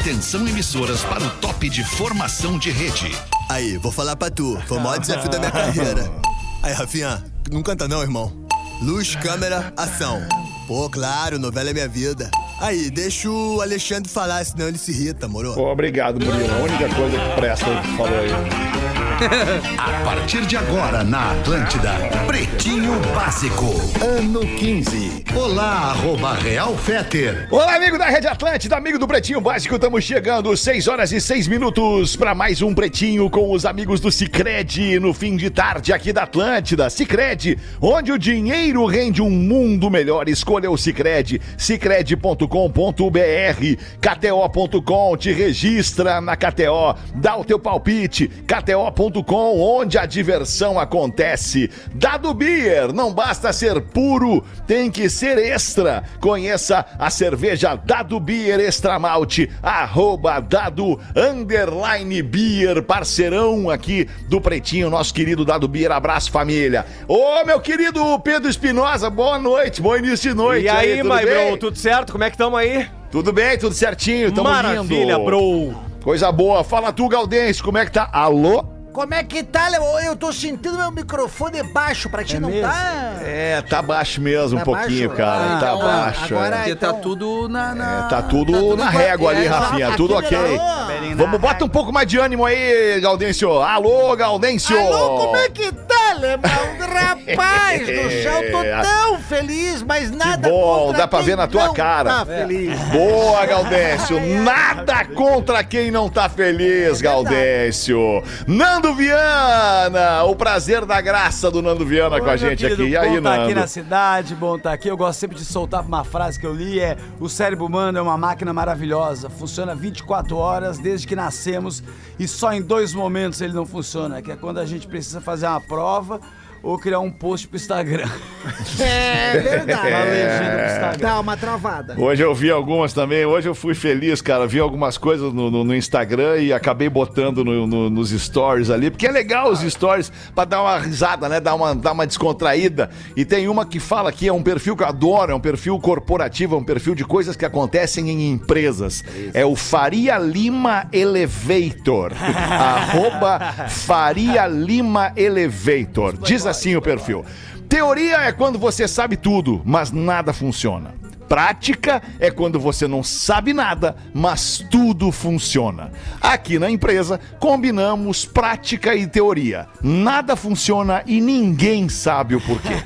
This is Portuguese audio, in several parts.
Atenção emissoras para o top de formação de rede. Aí, vou falar pra tu. Foi o maior desafio da minha carreira. Aí, Rafinha, não canta não, irmão. Luz, câmera, ação. Pô, claro, novela é minha vida. Aí, deixa o Alexandre falar, senão ele se irrita, moro? Pô, obrigado, Murilo. A única coisa que presta é o que falou aí. A partir de agora na Atlântida, Pretinho Básico, ano 15. Olá, arroba Real Feter. Olá, amigo da Rede Atlântida, amigo do Pretinho Básico, estamos chegando, 6 horas e 6 minutos para mais um Pretinho com os amigos do Cicred no fim de tarde aqui da Atlântida. Cicred, onde o dinheiro rende um mundo melhor. Escolha o Cicred, cicred.com.br, kto.com, te registra na KTO, dá o teu palpite, kto.com onde a diversão acontece. Dado Beer, não basta ser puro, tem que ser extra. Conheça a cerveja Dado Beer Extra Malte, arroba Dado Underline Beer, parceirão aqui do Pretinho, nosso querido Dado Beer. Abraço, família. Ô, meu querido Pedro Espinosa, boa noite, bom início de noite. E aí, tudo my bem? bro, tudo certo? Como é que tamo aí? Tudo bem, tudo certinho, tamo Maravilha, indo. bro. Coisa boa. Fala tu, Galdense, como é que tá? Alô? Como é que tá, Léo? Eu tô sentindo meu microfone baixo, pra ti não mesmo? tá? É, tá baixo mesmo Tá um pouquinho, baixo? cara. Ah, tá então, baixo. agora- é. Porque tá então- tudo na. na- É, tá tudo tudo na régua ali, é, Rafinha. aqui Tudo melhorou. ok. Vamos, bota um pouco mais de ânimo aí, Gaudêncio. Alô, Gaudêncio. Alô, como é que tá, Lemão? Rapaz do céu, eu tô É. tão feliz, mas nada bom, contra dá pra quem ver na tua não cara. Tá feliz. Boa, Gaudêncio. Nada contra quem não tá feliz, É Gaudêncio. Nando Viana, o prazer da graça do Nando Viana com a Oi, gente querido, aqui. E aí, bom tá aqui na cidade, bom tá aqui. Eu gosto sempre de soltar uma frase que eu li, é o cérebro humano é uma máquina maravilhosa, funciona 24 horas desde que nascemos e só em dois momentos ele não funciona, que é quando a gente precisa fazer uma prova ou criar um post pro Instagram. É verdade. Uma legenda pro Instagram. Dá uma travada. Hoje eu vi algumas também. Hoje eu fui feliz, cara. Vi algumas coisas no, no- no Instagram e acabei botando no- no- nos stories ali, porque é legal os stories pra dar uma risada, né? Dar uma, dar uma descontraída. E tem uma que fala que é um perfil que eu adoro, é um perfil corporativo, é um perfil de coisas que acontecem em empresas. É o Faria Lima Elevator. Arroba Faria Lima Elevator. Diz assim o perfil. Teoria é quando você sabe tudo, mas nada funciona. Prática é quando você não sabe nada, mas tudo funciona. Aqui na empresa, combinamos prática e teoria. Nada funciona e ninguém sabe o porquê.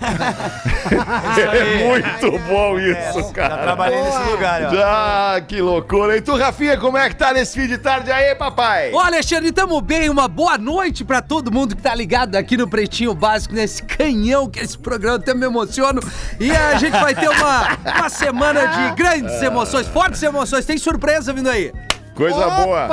é muito bom isso, Já cara. trabalhei nesse lugar, ó. Ah, que loucura. E tu, Rafinha, como é que tá nesse fim de tarde aí, papai? Ô, Alexandre, tamo bem. Uma boa noite pra todo mundo que tá ligado aqui no Pretinho Básico, nesse canhão que é esse programa até me emociono. E a gente vai ter uma, uma semana de grandes emoções, fortes emoções. Tem surpresa vindo aí. Coisa Opa! boa.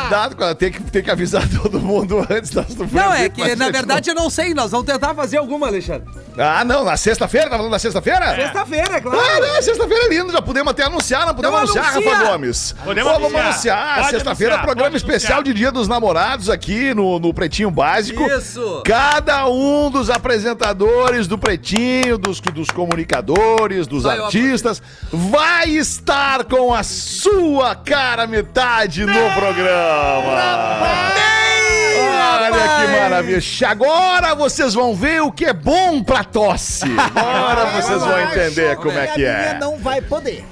Cuidado, cara. Tem que, tem que avisar todo mundo antes da Não, é que na verdade eu não sei. Nós vamos tentar fazer alguma, Alexandre. Ah, não, na sexta-feira? Tá falando na sexta-feira? Sexta-feira, é claro. Ah, não, sexta-feira é lindo, já podemos até anunciar, não podemos Então anunciar, anuncia. Rafa Gomes. Podemos Pô, anunciar. anunciar. Sexta-feira, anunciar, programa especial de Dia dos Namorados aqui no, no Pretinho Básico. Isso. Cada um dos apresentadores do Pretinho, dos, dos comunicadores, dos Vai, ó, artistas, vai estar com a sua cara metade no programa. Olha que maravilha. Agora vocês vão ver o que é bom pra tosse. Agora vocês vão entender como é que é. não vai poder.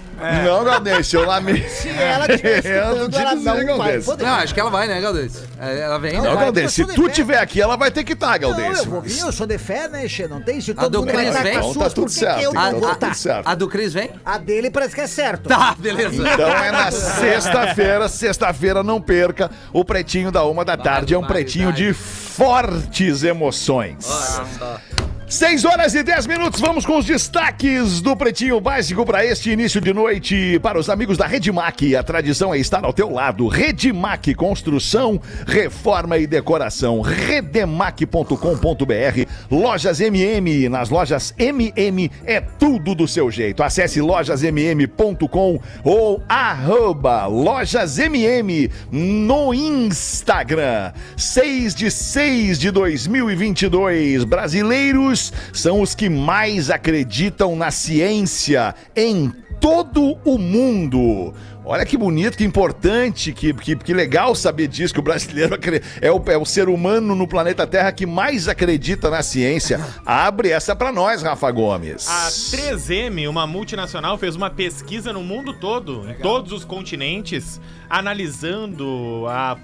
Não, Galdêncio, eu lamento. Se ela estiver escutando, ela não vai Galdêncio. poder. Não, acho que ela vai, né, Galdês? Ela vem, Não, né? Galdêncio, se tu fé. tiver aqui, ela vai ter que estar, Não, eu Galdêncio. vou vir, eu sou de fé, né, Xê? Não tem? Se A todo do mundo vai estar vem? com as Então tá suas, tudo por que eu então não tá vou tudo estar? certo. A do Cris vem? A dele parece que é certo. Tá, beleza. Então é na sexta-feira, sexta-feira não perca o pretinho da uma da tarde. É um pretinho de fortes emoções. Olha só. 6 horas e 10 minutos, vamos com os destaques do Pretinho Básico para este início de noite. Para os amigos da Redmac, a tradição é estar ao teu lado. Redmac, construção, reforma e decoração. Redemac.com.br, lojas MM. Nas lojas MM é tudo do seu jeito. Acesse lojasmm.com ou arroba lojasmm no Instagram. 6 de 6 de 2022. Brasileiros são os que mais acreditam na ciência em todo o mundo. Olha que bonito, que importante, que, que, que legal saber disso, que o brasileiro é o, é o ser humano no planeta Terra que mais acredita na ciência. Abre essa pra nós, Rafa Gomes. A 3M, uma multinacional, fez uma pesquisa no mundo todo, em todos os continentes, analisando a-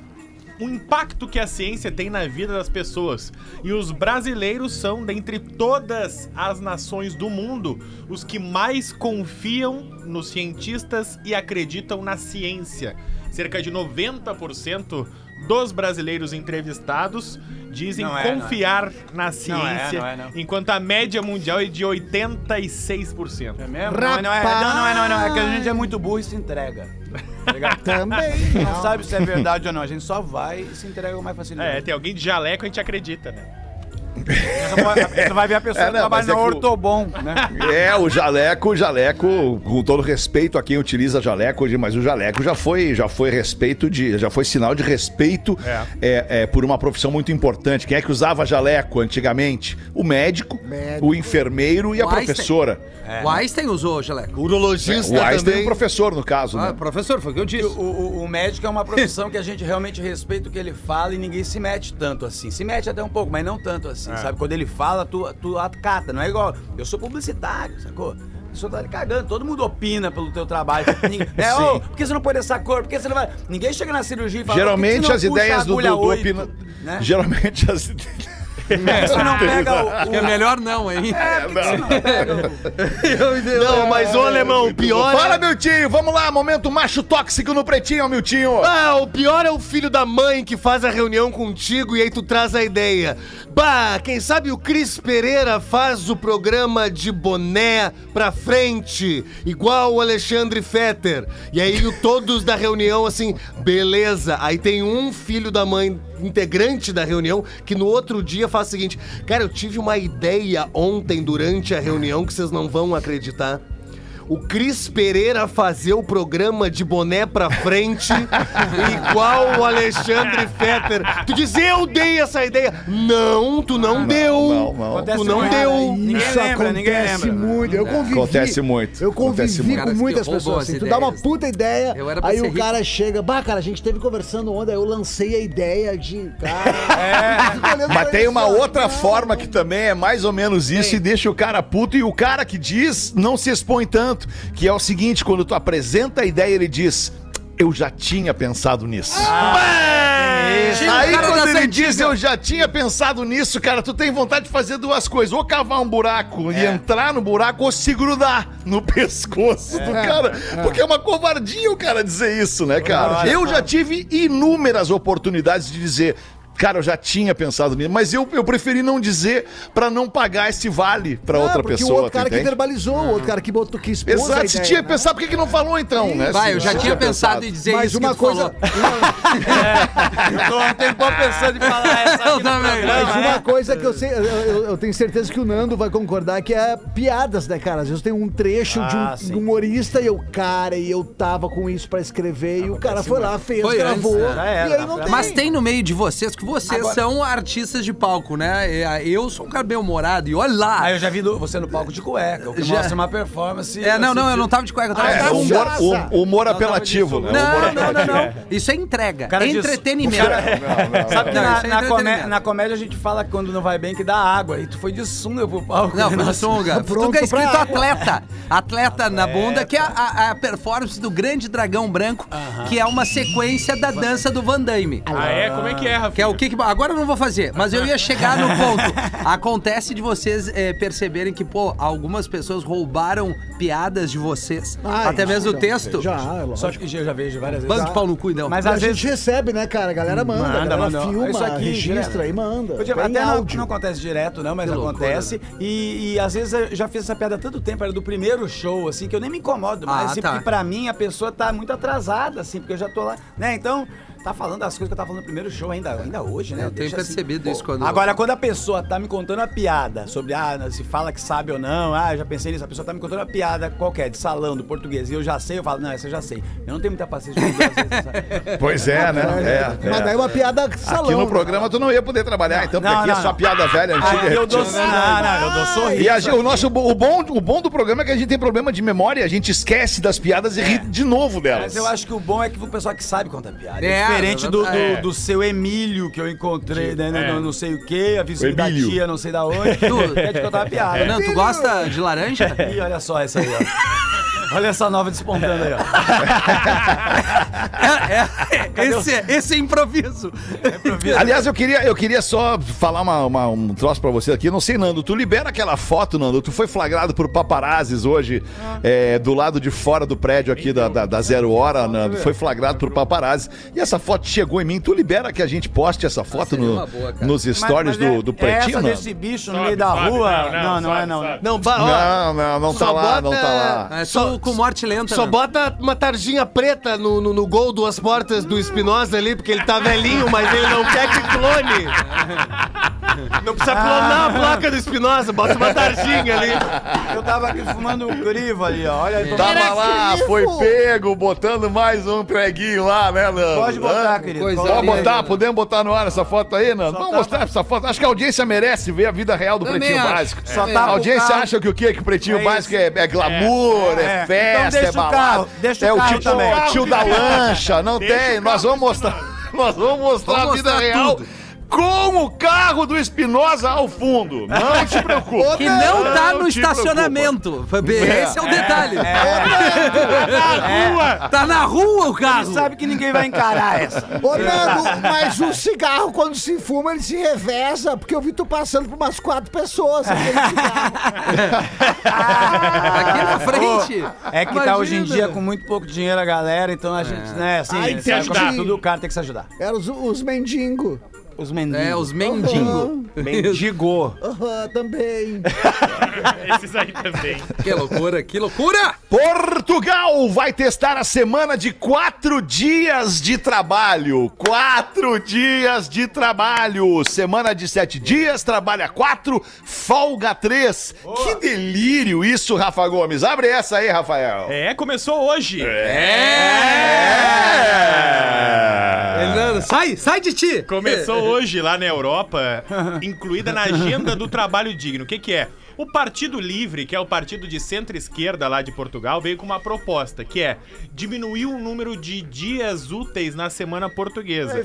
o impacto que a ciência tem na vida das pessoas. E os brasileiros são, dentre todas as nações do mundo, os que mais confiam nos cientistas e acreditam na ciência. Cerca de 90% dos brasileiros entrevistados dizem Não é, não é. confiar na ciência, não é, não. enquanto a média mundial é de 86%. É mesmo? Não, é, não, é, não, não é, não é, não. É que a gente é muito burro e se entrega. Tá? Também. Não sabe se é verdade ou não. A gente só vai e se entrega mais É, facilidade. tem alguém de jaleco, a gente acredita, né? Você vai ver a pessoa É, que não, trabalha é que o- Ortobon, né? É, o jaleco, o jaleco, com todo respeito a quem utiliza jaleco hoje, mas o jaleco já foi, já foi respeito de, já foi sinal de respeito é, é, por uma profissão muito importante. Quem é que usava jaleco antigamente? O médico, Médico. o enfermeiro e a O Einstein. professora. O Einstein usou, Jaleco. Urologista O Einstein é também. um professor, no caso, Ah, né? professor, foi o que eu disse. O, o- o médico é uma profissão que a gente realmente respeita o que ele fala e ninguém se mete tanto assim. Se mete até um pouco, mas não tanto assim, sabe? Quando ele fala, tu, tu acata. Não é igual, eu sou publicitário, sacou? Pessoa tá ali cagando, todo mundo opina pelo teu trabalho. Ninguém, é, ô, por que você não põe essa cor? Por que você não vai. Ninguém chega na cirurgia e fala. Geralmente "Por que as ideias do, oito?" opina- Né? Geralmente as Por você não pega o. Que é melhor não, hein? Não, mas ô alemão, o pior Fala, é... Miltinho, vamos lá, momento macho tóxico no pretinho, Miltinho. Ah, o pior é o filho da mãe que faz a reunião contigo e aí tu traz a ideia. Bah, quem sabe o Cris Pereira faz o programa de boné pra frente, igual o Alexandre Fetter. E aí o- todos da reunião assim, beleza. Aí tem um filho da mãe integrante da reunião que no outro dia faz o seguinte: Cara, eu tive uma ideia ontem durante a reunião que vocês não vão acreditar. O Cris Pereira fazer o programa de boné pra frente, igual o Alexandre Fetter. Tu diz, eu dei essa ideia. Não, tu não deu. não, não. Acontece Tu não deu. Ninguém Isso lembra, ninguém acontece lembra. muito. Eu convivi. Acontece muito, Eu acontece convivi muito. com muitas pessoas as assim. Tu dá uma puta ideia, aí o rico. cara chega, bah, cara, a gente teve conversando ontem, aí eu lancei a ideia de. Cara, olhando Mas tem ele uma outra não, forma não. que também é mais ou menos isso e deixa o cara puto e o cara que diz não se expõe tanto, que é o seguinte, quando tu apresenta a ideia ele diz, eu já tinha pensado nisso. O Aí cara quando das ele diz eu já tinha pensado nisso, cara, tu tem vontade de fazer duas coisas, ou cavar um buraco e entrar no buraco ou se grudar no pescoço do cara, porque é uma covardia o cara dizer isso, né, cara? Eu já tive inúmeras oportunidades de dizer Cara, eu já tinha pensado nisso, mas eu, eu preferi não dizer pra não pagar esse vale pra Ah, outra porque pessoa. o outro cara que verbalizou, o outro cara que botou que expôs a Exato, se ideia, tinha né? pensado, por que, que não falou então, né? Vai, eu já tinha pensado em dizer Mas isso uma que tu coisa. falou. Eu tô há um tempão pensando em falar essa Eu também. Mas né? uma coisa que eu sei, eu, eu- eu tenho certeza que o Nando vai concordar que é piadas, né, cara? Às vezes tem um trecho de, um, Ah, sim. de um humorista e eu, cara, e eu tava com isso pra escrever e o cara foi lá, fez, Foi gravou. antes, né? E aí não tem. Mas tem no meio de vocês, que vocês Agora- são artistas de palco, né? É, Eu sou um cara bem humorado e olha lá. Ah, eu já vi do- você no palco de cueca, o que Já. mostra uma performance. É, não, não, assim, eu não tava de cueca, eu tava É, de Ah, humor, hum- humor apelativo, né? Humor Não, não, apelativo. não, não. Isso é entrega. cara é entretenimento. cara- Sabe que Não, na, é na, comé- na comédia a gente fala que quando não vai bem que dá água. E tu foi de sunga pro palco. Não, né? foi Nossa. sunga. pronto Tu que é escrito atleta. Atleta na bunda, que é a, a performance do grande dragão branco, que é uma sequência da dança do Van Damme. Ah, é? Como é que é, Rafa? Que é o que Agora eu não vou fazer, mas eu ia chegar no ponto. Acontece de vocês eh, perceberem que, pô, algumas pessoas roubaram piadas de vocês. Ah, até mesmo o texto. Já, é. Só que eu já vejo várias vezes. Bando de pau no cu, então. Mas E a às gente vezes. recebe, né, cara? A galera manda, a Manda, galera manda. filma, Isso aqui, registra direto. e manda. Tem até não, áudio. não acontece direto, não, mas Que loucura, acontece. E, e às vezes eu já fiz essa piada há tanto tempo, era do primeiro show, assim, que eu nem me incomodo mais, Ah, assim, tá. porque pra mim a pessoa tá muito atrasada, assim, porque eu já tô lá, né? Então, tá falando das coisas que eu tava falando no primeiro show ainda, ainda hoje, né? Eu tenho Deixa assim. percebido isso quando. Agora, quando a pessoa tá me contando uma piada sobre, ah, se fala que sabe ou não, ah, eu já pensei nisso, a pessoa tá me contando uma piada qualquer, de salão, do português, e eu já sei, eu falo, não, essa eu já sei. Eu não tenho muita paciência sabe? Pois é, né? É, Mas é. daí uma piada salão. Aqui no né? programa tu não ia poder trabalhar, então, porque Não, aqui é não, só não. piada velha, antiga. Aí eu dou, não, não, eu dou sorriso. E a gente- o nosso o bom, o bom do programa é que a gente tem problema de memória, a gente esquece das piadas e ri de novo delas. Mas eu acho que o bom é que o pessoal que sabe contar piada. É, É, diferente do, do, é. do seu Emílio que eu encontrei, né? É. Não sei o quê, a vizinha O da tia, não sei da onde. Tu- Quer te contar uma piada. Não, tu gosta de laranja? Ih, olha só essa aí, ó. Olha essa nova despontando aí, ó. É, é, esse, é- esse é improviso. Aliás, eu queria, eu queria só falar uma, uma- um troço pra você aqui. Eu Não sei, Nando, tu libera aquela foto, Nando. Tu foi flagrado por paparazzis hoje, é, do lado de fora do prédio aqui da, da, da Zero Hora, Nando. Foi flagrado por paparazzis. E essa foto chegou em mim. Tu libera que a gente poste essa foto seria no- boa, nos stories Mas- mas do, do é- Pretinho, Essa Nando? desse bicho no Sobe, meio da sobe, rua. não, Não, não, não, é não. Não, ba- ó, Não, não, não tá lá, não tá lá. É só com morte lenta. Só né? bota uma tarjinha preta no, no, no gol duas portas do Espinosa ali, porque ele tá velhinho, mas ele não quer que clone. Não precisa clonar a placa do Espinosa, bota uma tarjinha ali. Eu tava aqui fumando um crivo ali, ó. Olha, tô... Tava lá, crivo. foi pego, botando mais um preguinho lá, né, Nando? Pode botar, Hã? querido. Coisa Pode botar, podemos botar no ar essa foto aí, Nando? Vamos tá- mostrar essa foto. Acho que a audiência merece ver a vida real do Também Pretinho acho. Básico. Só a tá pro audiência acha que o quê? Que o Pretinho É Básico é, é glamour, é, É. Então festa, deixa é o balada. deixa é o carro tio, também. o tio da lancha, não tem. Nós vamos mostrar, nós vamos mostrar Vamos a vida real. Com o carro do Espinosa ao fundo. Não te preocupe. Que não tá no estacionamento. Esse é o detalhe. Rua! Tá na rua o carro. Sabe que ninguém vai encarar essa. Ô, Nando, mas o cigarro, quando se fuma, ele se reveza, porque eu vi tu passando por umas quatro pessoas. aquele cigarro. Aqui na frente. É que tá Imagina. hoje em dia com muito pouco dinheiro a galera, então a gente, né, assim, Ai, sabe, tudo o cara tem que se ajudar. Eram os, os mendigos. Os mendigos. É, os mendigos. mendigo. Aham, também. Esses aí também. Que loucura, que loucura! Portugal vai testar a semana de quatro dias de trabalho. Quatro dias de trabalho. Semana de sete dias, trabalha quatro, folga três. Que delírio isso, Rafa Gomes. Abre essa aí, Rafael. É, começou hoje. É. Fernando, sai, sai de ti! Começou hoje lá na Europa, incluída na agenda do trabalho digno. O que, que é? O Partido Livre, que é o partido de centro-esquerda lá de Portugal, veio com uma proposta, que é diminuir o número de dias úteis na semana portuguesa.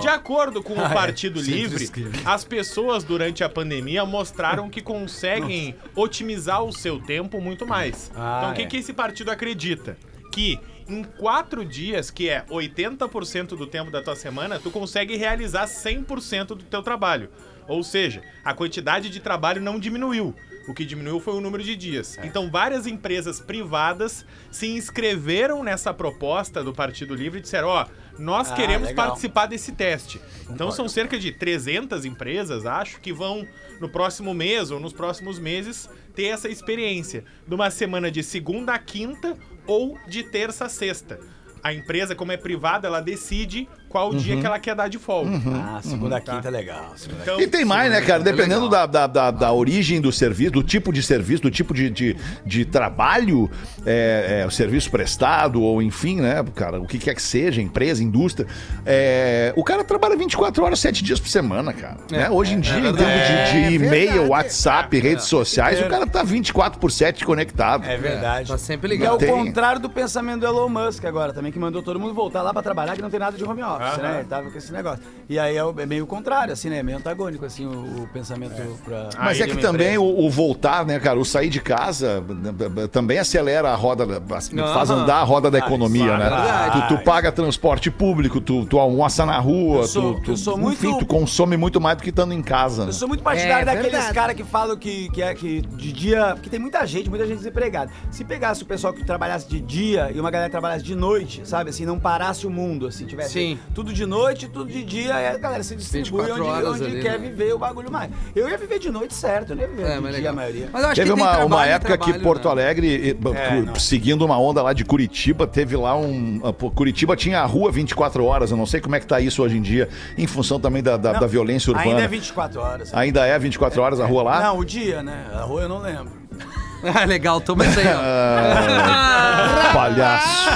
De acordo com o Partido Livre, as pessoas durante a pandemia mostraram que conseguem otimizar o seu tempo muito mais. Ah, então, o que, é. que esse partido acredita? Que em quatro dias, que é 80% do tempo da tua semana, tu consegue realizar 100% do teu trabalho. Ou seja, a quantidade de trabalho não diminuiu. O que diminuiu foi o número de dias. Então, várias empresas privadas se inscreveram nessa proposta do Partido Livre e disseram: ó, nós Ah, queremos legal. participar desse teste. Então, são cerca de 300 empresas, acho, que vão no próximo mês ou nos próximos meses ter essa experiência de uma semana de segunda a quinta ou de terça a sexta. A empresa, como é privada, ela decide qual dia que ela quer dar de folga. Ah, segunda, quinta é legal. Segunda, Então, E tem mais, né, cara? é Dependendo legal. da, da, da, da origem do serviço, do tipo de serviço, do tipo de, de, de trabalho, é, é, o serviço prestado, ou enfim, né, cara, o que quer que seja, empresa, indústria. é, o cara trabalha 24 horas, 7 dias por semana, cara. né? Hoje em dia, em termos de, de É e-mail, verdade. WhatsApp, redes sociais, o cara tá 24 por 7 conectado. É verdade. Tá sempre E é o ligado. Contrário do pensamento do Elon Musk agora também, que mandou todo mundo voltar lá pra trabalhar, que não tem nada de home office, né? Ele tava com esse negócio. E aí é, o- é meio o contrário, assim, né? É meio antagônico, assim, o, o pensamento pra... Mas é que também o, o voltar, né, cara, o sair de casa b- também acelera a roda, da- faz andar a roda da economia, claro, né? verdade. Tu, tu paga transporte público, tu, tu almoça na rua, Eu sou- tu, tu- eu sou enfim, muito- tu consome muito mais do que estando em casa. né? Eu sou muito partidário É daqueles caras que falam que, que é que de dia. Porque tem muita gente, muita gente desempregada. Se pegasse o pessoal que trabalhasse de dia e uma galera que trabalhasse de noite, sabe? Assim, não parasse o mundo, assim, tivesse Sim. Tudo de noite, tudo de dia, aí a galera se distribui 24 onde, horas onde ali, quer né? viver o bagulho mais. Eu ia viver de noite certo, eu não ia viver É, de mas dia legal. a maioria. Mas eu acho Teve que uma, uma trabalho época que trabalho, Porto né? Alegre, eh, É, seguindo uma onda lá de Curitiba, teve lá um. ah, pô, Curitiba tinha a rua 24 horas, eu não sei como é que tá isso hoje em dia, em função também da, da, Não, da violência urbana. Ainda é 24 horas. Ainda é 24 horas a rua lá? Não, o dia, né? A rua eu não lembro. Ah, legal, toma isso aí, ó. Ah, palhaço.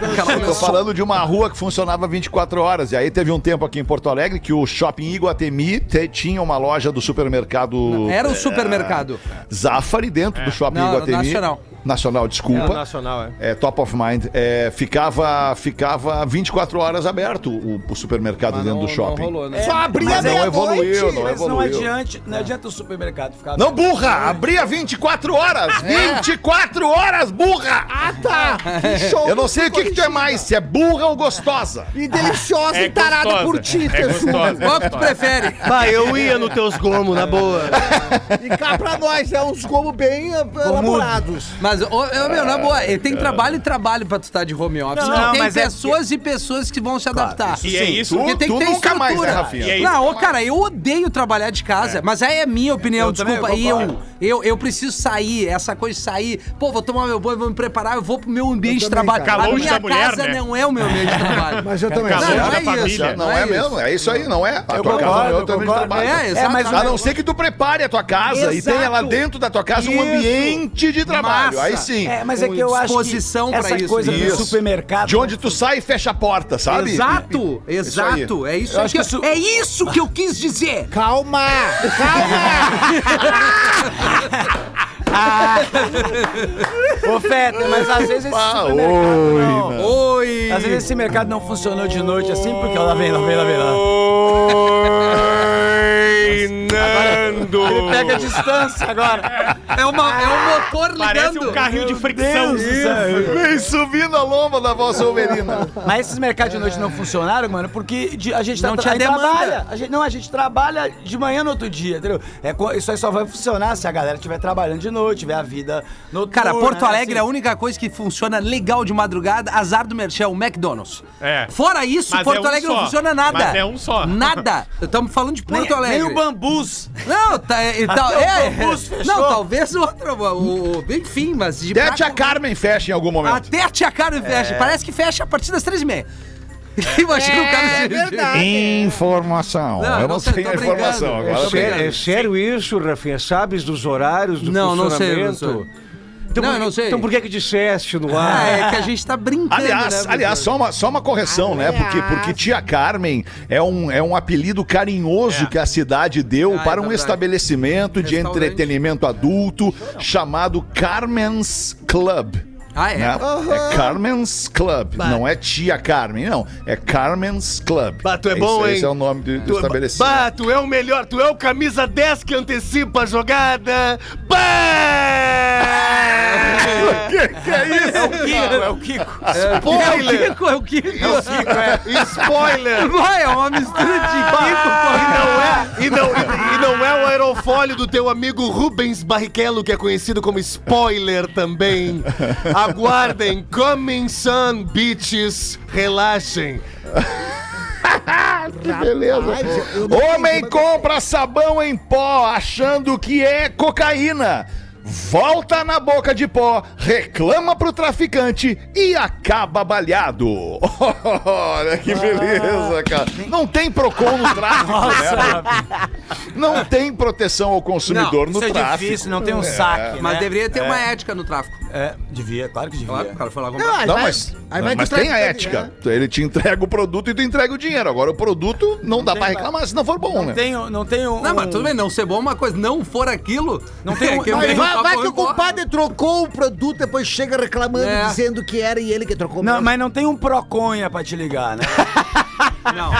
Não Eu tô falando de uma rua que funcionava 24 horas. E aí teve um tempo aqui em Porto Alegre que o shopping Iguatemi te- tinha uma loja do supermercado Era o supermercado. Zafari dentro do shopping Não, era Iguatemi. Nacional. Nacional, desculpa. Nacional, é. É, top of mind. É, ficava, ficava 24 horas aberto o, o supermercado Mas dentro não, do shopping. Não rolou, né? Só abria Mas não meia-noite. evoluiu, não Mas não evoluiu. adianta, não adianta o supermercado ficar. Não, aberto. burra! Abria 24 horas! 24 horas, burra! Ah, tá. Que show. Eu não sei o que, que tu é mais, se é burra ou gostosa. E deliciosa É e tarada gostosa. por ti, É. Qual que tu prefere? Bah, eu ia nos teus gomos, na boa. E cá pra nós, é uns gomos bem eh, elaborados. Mas, ô, ô, meu, na boa, eh, tem trabalho e trabalho pra tu estar de home office. Não, e não, tem mas é pessoas e pessoas que vão se adaptar. E é isso. Porque tem que tu ter nunca mais, estrutura. né, Rafinha? E é isso. Não, ô, cara, eu odeio trabalhar de casa, mas aí é minha opinião, Eu também, desculpa. eu aí eu, concordo. eu, eu preciso sair, essa coisa de sair. Pô, vou tomar meu banho, vou me preparar, eu vou pro meu ambiente de também, trabalho. cara. A minha da mulher, casa né? não é o meu ambiente de trabalho. Mas eu também. Calor Não, da é família. isso. Não é mesmo, é isso aí, não é? A tua concordo, casa não é o eu teu ambiente de concordo. trabalho. É, exato. mas A não ser que tu prepare a tua casa e tenha lá dentro da tua casa um Isso. ambiente de trabalho. Aí sim. É, mas é que eu acho que essa isso. coisa Isso. do supermercado... De onde tu sai e fecha a porta, sabe? Exato, exato. É isso, Eu acho que, que isso- é isso que eu quis dizer. Calma! Calma! Ô, Feta, mas às vezes esse Ah, oi, não... Oi. Às vezes esse mercado não funcionou de noite assim, porque lá vem, lá vem, lá vem, lá. Oi, Nando! Ele pega a distância agora. É, uma, é um motor Parece ligando. um carrinho de fricção. Vem subindo a lomba da vossa ovelina. Mas esses mercados de noite não funcionaram, mano, porque de- a gente tá Não tinha a gente demanda. trabalha. A gente, não, a gente trabalha de manhã no outro dia, entendeu? É, co- isso aí só vai funcionar se a galera estiver trabalhando de noite, tiver a vida noturna. Cara, Porto né, Alegre é a assim. única coisa que funciona legal de madrugada, azar do merchan, o McDonald's. É. Fora isso, Mas Porto é um Alegre não só. funciona nada. Mas é um só. Nada. Estamos falando de Porto nem, Alegre. Nem o bambus. Não, tá, e tal, Até o é, Bambus fechou. Não, talvez outro, o, o- enfim, mas... de Até a tia Carmen fecha em algum momento. Até a tia Carmen fecha. Parece que fecha a partir das três e meia. Imagina o cara... É se- verdade. Informação. Não, Eu não não sei, a informação. Agora brincando. tem- É sério isso, Rafinha? Sabes dos horários do Não, não sei, funcionamento? não Então, Não, por não sei. Então por que que disseste no Ah, ar? é que a gente tá brincando, Aliás, né, aliás, só uma, só uma correção, né? Porque, porque Tia Carmen é um, é um apelido carinhoso que a cidade deu Ah, é para um estabelecimento de entretenimento adulto chamado Carmen's Club. Ah, é? né? É Carmen's Club. Não é Tia Carmen, não. É Carmen's Club. Bah, tu é Esse- bom, hein? Esse é o nome do, do Tu, estabelecimento. bah, tu é o melhor, tu é o camisa 10 que antecipa a jogada. Bah! que, que é isso? É o Kiko, é o Kiko. É o Spoiler! Kiko, é o Kiko. Spoiler! Vai, é uma mistura de Kiko E com... não é, e não, e, e não é o aerofólio do teu amigo Rubens Barrichello, que é conhecido como spoiler também. Aguardem, coming sun, bitches, relaxem. Que beleza. Não Homem entendi, mas- compra sabão em pó achando que é cocaína. Volta na boca de pó, reclama pro traficante e acaba baleado. Olha que beleza, cara. Não tem Procon no tráfico, né? Não tem proteção ao consumidor Não, no isso é tráfico. difícil, não tem um saque, Mas né? deveria ter uma ética no tráfico. É, devia, claro que devia. Claro, o cara foi lá Não, comprar. Não, vai- mas, aí vai mas o tem a ética. né? Ele te entrega o produto e tu entrega o dinheiro. Agora o produto não, dá tem pra reclamar se não for bom, né? Não tem, um- não tem um... Não, mas tudo bem, não ser bom é uma coisa, não for aquilo. Não tem um- que não tem- Vai, papo vai que o compadre trocou o produto, depois chega reclamando, É. dizendo que era e ele que trocou Não, mesmo. mas não tem um proconha pra te ligar, né? Não.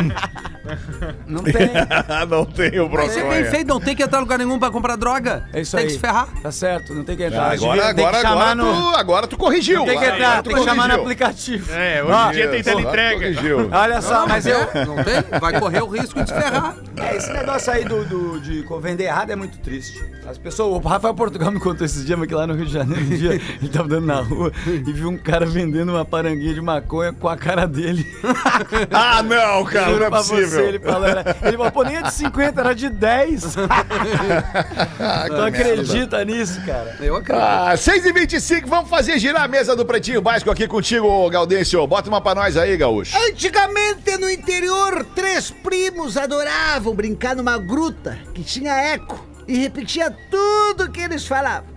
Não tem. não tem o Vai ser bem bronconha. feito, não tem que entrar em lugar nenhum pra comprar droga. É isso tem aí. que se ferrar. Tá certo, não tem que entrar. Agora, tem agora, que chamar agora, no... tu, agora tu corrigiu. Tem que Agora entrar, tu tem que chamar no aplicativo. É, hoje Ah, em dia tem teleentrega. Olha só, mas eu... Não tem? Vai correr o risco de se ferrar. É, esse negócio aí do, do- de vender errado é muito triste. As pessoas, o Rafael Portugal me contou esses dias, mas que lá no Rio de Janeiro, um dia, ele tava andando na rua e viu um cara vendendo uma paranguinha de maconha com a cara dele. Ah, não, cara, não é pra você, possível. ele falou, era, ele falou, pô, nem é de 50, era de 10. tu acredita nisso, cara? Eu acredito. Ah, 6h25, vamos fazer girar a mesa do Pretinho Básico aqui contigo, Gaudêncio. Bota uma pra nós aí, Gaúcho. Antigamente no interior, três primos adoravam brincar numa gruta que tinha eco e repetia tudo que eles falavam.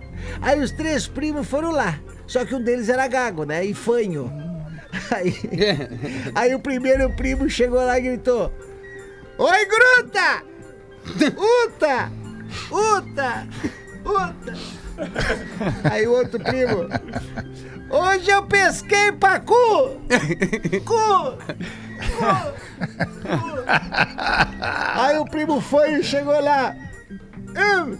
Aí os três primos foram lá, só que um deles era gago, né? E fanho. Aí, aí o primeiro primo chegou lá e gritou: Oi, gruta! Uta! Uta! Uta! Aí o outro primo. Hoje eu pesquei pacu! Cu! Aí o primo foi e chegou lá. Eu,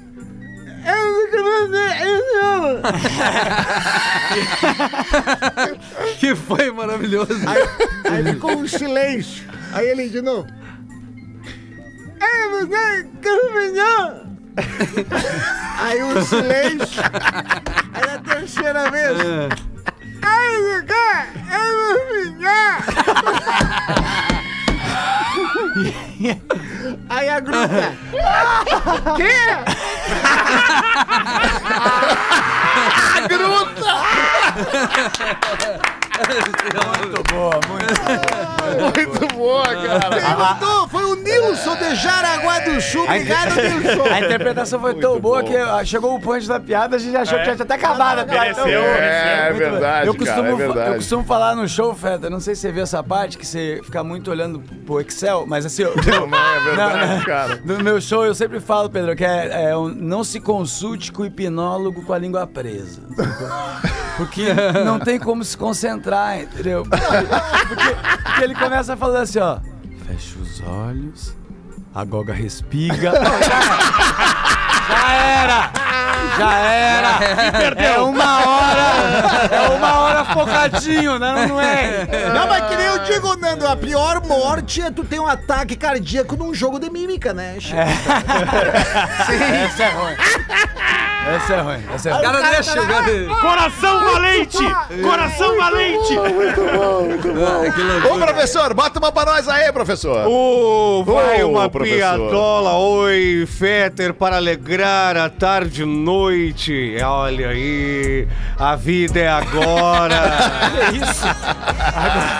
Que foi maravilhoso. Aí, aí ficou um silêncio. Aí ele de novo. Aí um silêncio. Aí na terceira vez. Ai, Lucas, eu vou. Aí a gruta. Quê? Muito boa, muito Muito boa, cara. Perguntou, foi o Nilson de Jaraguá do Sul. Obrigado, Nilson. A interpretação foi tão boa bom. que ah, chegou o punch da piada, a gente achou que já tinha até acabado a piada. Mereceu, Tão boa. É, Muito bom. verdade, eu cara, costumo, é fa- verdade. Eu costumo falar no show, Feta, não sei se você viu essa parte, que você fica muito olhando pro Excel, mas assim... Eu, Não, não é verdade, não. cara. No meu show eu sempre falo, Pedro, que é, é um- não se consulte com o hipnólogo com a língua presa. Porque não tem como se concentrar, entendeu? Porque, porque ele começa falando assim, ó. Fecha os olhos, a goga respiga. Já, era! Já era! É uma hora! É uma hora focadinho, né? Não é? Não, mas que nem eu digo, Nando, a pior morte é tu ter um ataque cardíaco num jogo de mímica, né? Chico? Essa é ruim. Essa é ruim. Essa é ruim. O cara deixa o cara. Coração valente! Coração valente! Ah, que loucura. Ô, professor, bota uma pra nós aí, professor. Ô, vai Ô, uma professor. piadola, oi, Fetter, para alegrar a tarde e noite. Olha aí, a vida é agora. Que isso?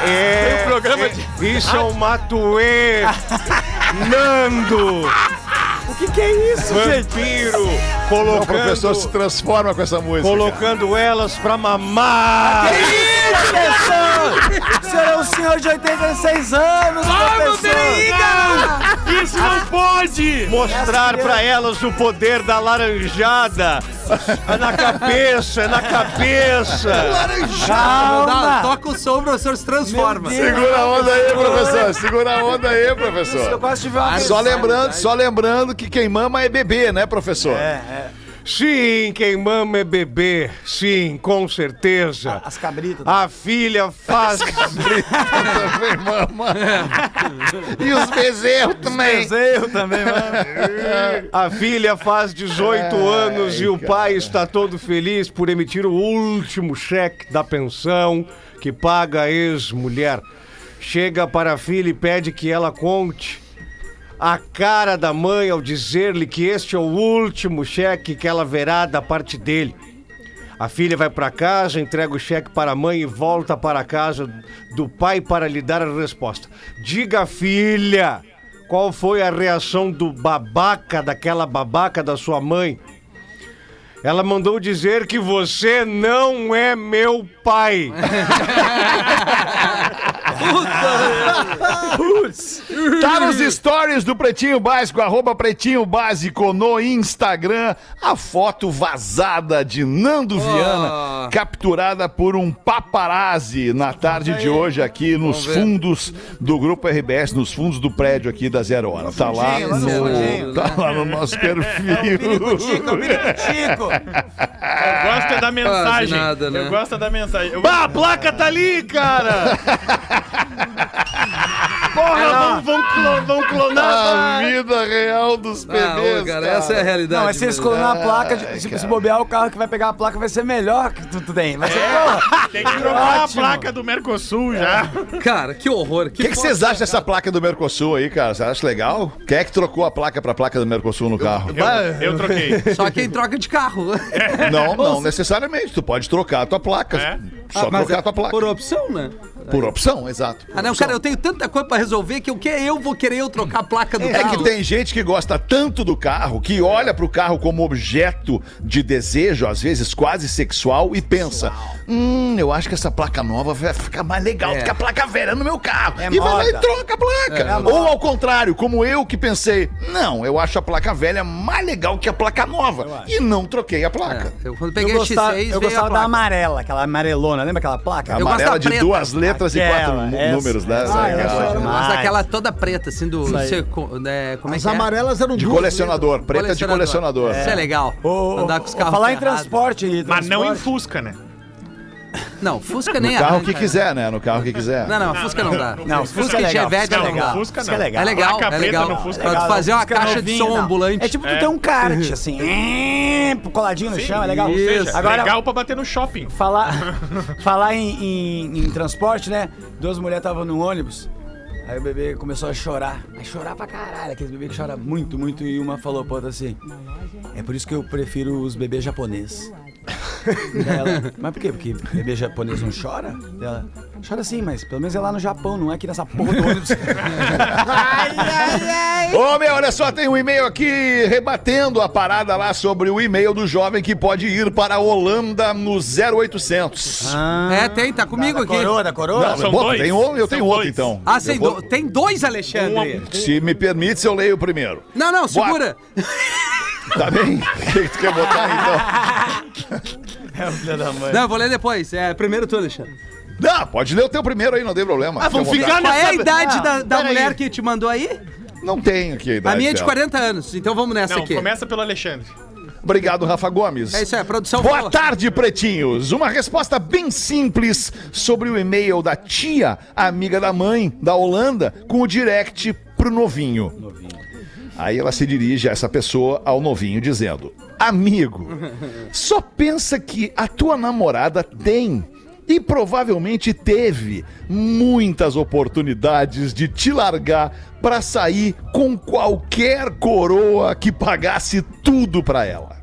É, Tem um programa de- Isso é o Matuê. Nando, O que, que é isso, gente? vampiro, O colocando, professor se transforma com essa música. colocando elas pra mamar. Isso, professor! O senhor é um senhor de 86 anos, professor! Isso não pode! Mostrar pra elas o poder da laranjada. É na cabeça, é na cabeça. Dá, Calma! toca o som, o professor se transforma. Segura a onda aí, professor. Segura a onda aí, Eu professor. quase tive uma Só lembrando, só lembrando que quem mama é bebê, né, professor? Sim, quem mama é bebê. Sim, com certeza. As cabritas. A filha faz. Também mama. E os bezerros também. Eu também, mano. A filha faz 18 anos e o pai está todo feliz por emitir o último cheque da pensão que paga a ex-mulher. Chega para a filha e pede que ela conte a cara da mãe ao dizer-lhe que este é o último cheque que ela verá da parte dele. A filha vai para casa, entrega o cheque para a mãe e volta para a casa do pai para lhe dar a resposta. Diga, filha, qual foi a reação do babaca, daquela babaca da sua mãe? Ela mandou dizer que você não é meu pai. Tá nos stories do Pretinho Básico, arroba Pretinho Básico no Instagram, a foto vazada de Nando Viana, capturada por um paparazzi na tarde de hoje aqui nos fundos do Grupo RBS, nos fundos do prédio aqui da Zero Hora. Tá lá no tá lá no nosso perfil. Chico, é o Chico. Eu gosto é da mensagem. nada, né? Eu gosto é da mensagem. Eu- Ah, a placa tá ali, cara! Porra, vão, vão, clo- vão clonar. A vida real dos Ah, bebês, ô, cara, essa é a realidade. Não, mas se eles colocar a placa, de- se, se bobear, o carro que vai pegar a placa vai ser melhor que tu, tu tem. Vai ser, porra, Tem que trocar a placa do Mercosul já. Cara, que horror. O que, que vocês acham dessa placa do Mercosul aí, cara? Você acha legal? Quem é que trocou a placa pra placa do Mercosul no carro? Eu, eu troquei. Só quem troca de carro. Não, não necessariamente. Tu pode trocar a tua placa. É? Só Ah, trocar é a tua placa. Por Por, opção, né? Opção, exato. Ah, não, cara, eu tenho tanta coisa pra resolver que o que eu vou querer eu trocar a placa do É carro. que tem gente que gosta tanto do carro que olha pro carro como objeto de desejo, às vezes quase sexual, e pensa: hum, eu acho que essa placa nova vai ficar mais legal É. do que a placa velha no meu carro. É e vai lá e moda. troca a placa. Ou ao contrário, como eu que pensei: não, eu acho a placa velha mais legal que a placa nova. E não troquei a placa. É, eu quando eu peguei a gostava, X6, eu a gostava da amarela, aquela amarelona, lembra aquela placa? Eu gosto Amarela de preta. duas letras e Aquela, quatro nu- essa. números, né? Ah, Essa é eu aquela- toda preta, assim, do... Seco- né, como é As que é? amarelas eram De colecionador, preta de colecionador. Isso é legal. Ô, Andar com os carros falar em transporte, e Mas não em. Fusca, né? Não, Fusca No nem carro arranca, que né? quiser, né? No carro que quiser. Não, não, Fusca não, dá. Não, Fusca, Fusca é e legal, Chevette Fusca é não legal. dá. Fusca Fusca não. é legal. É legal, é legal. no Fusca. Pra tu fazer uma Fusca caixa de som não. ambulante. É tipo tu ter um kart, assim, coladinho no chão, é legal. Ou seja, Agora, legal pra bater no shopping. falar, falar em, em- em transporte, né? Duas mulheres estavam no ônibus. Aí o bebê começou a chorar. A chorar pra caralho. Aqueles bebês que choram muito, muito. E uma falou pra outra assim: É por isso que eu prefiro os bebês japonês. Ela, mas por quê? Porque bebê japonês não chora? Ela, chora sim, mas pelo menos é lá no Japão, não é aqui nessa porra do ônibus. Ô, meu, olha só, tem um e-mail aqui rebatendo a parada lá sobre o e-mail do jovem que pode ir para a Holanda no 0800. É, tem, tá comigo da aqui. coroa, da coroa? Não, são bom, dois. tem um, eu São tenho outro dois. então. Ah, tem, Eu vou- tem dois, Alexandre. Se me permite, eu leio o primeiro. Não, não, segura. Tá bem? O que tu quer botar então? Não, eu vou ler depois. É, primeiro tu, Alexandre. Não, pode ler o teu primeiro aí, não tem problema. Ah, vamos ficar. Qual é a idade Não, da, da peraí. mulher que te mandou aí? Não tem aqui a idade A minha é de dela. 40 anos, então vamos nessa Não, aqui. começa pelo Alexandre. Obrigado, Rafa Gomes. É isso aí, produção Boa falou. tarde, pretinhos. Uma resposta bem simples sobre o e-mail da tia, amiga da mãe, da Holanda, com o direct pro novinho. Aí ela se dirige a essa pessoa, ao novinho, dizendo: Amigo, só pensa que a tua namorada tem e provavelmente teve muitas oportunidades de te largar pra sair com qualquer coroa que pagasse tudo pra ela.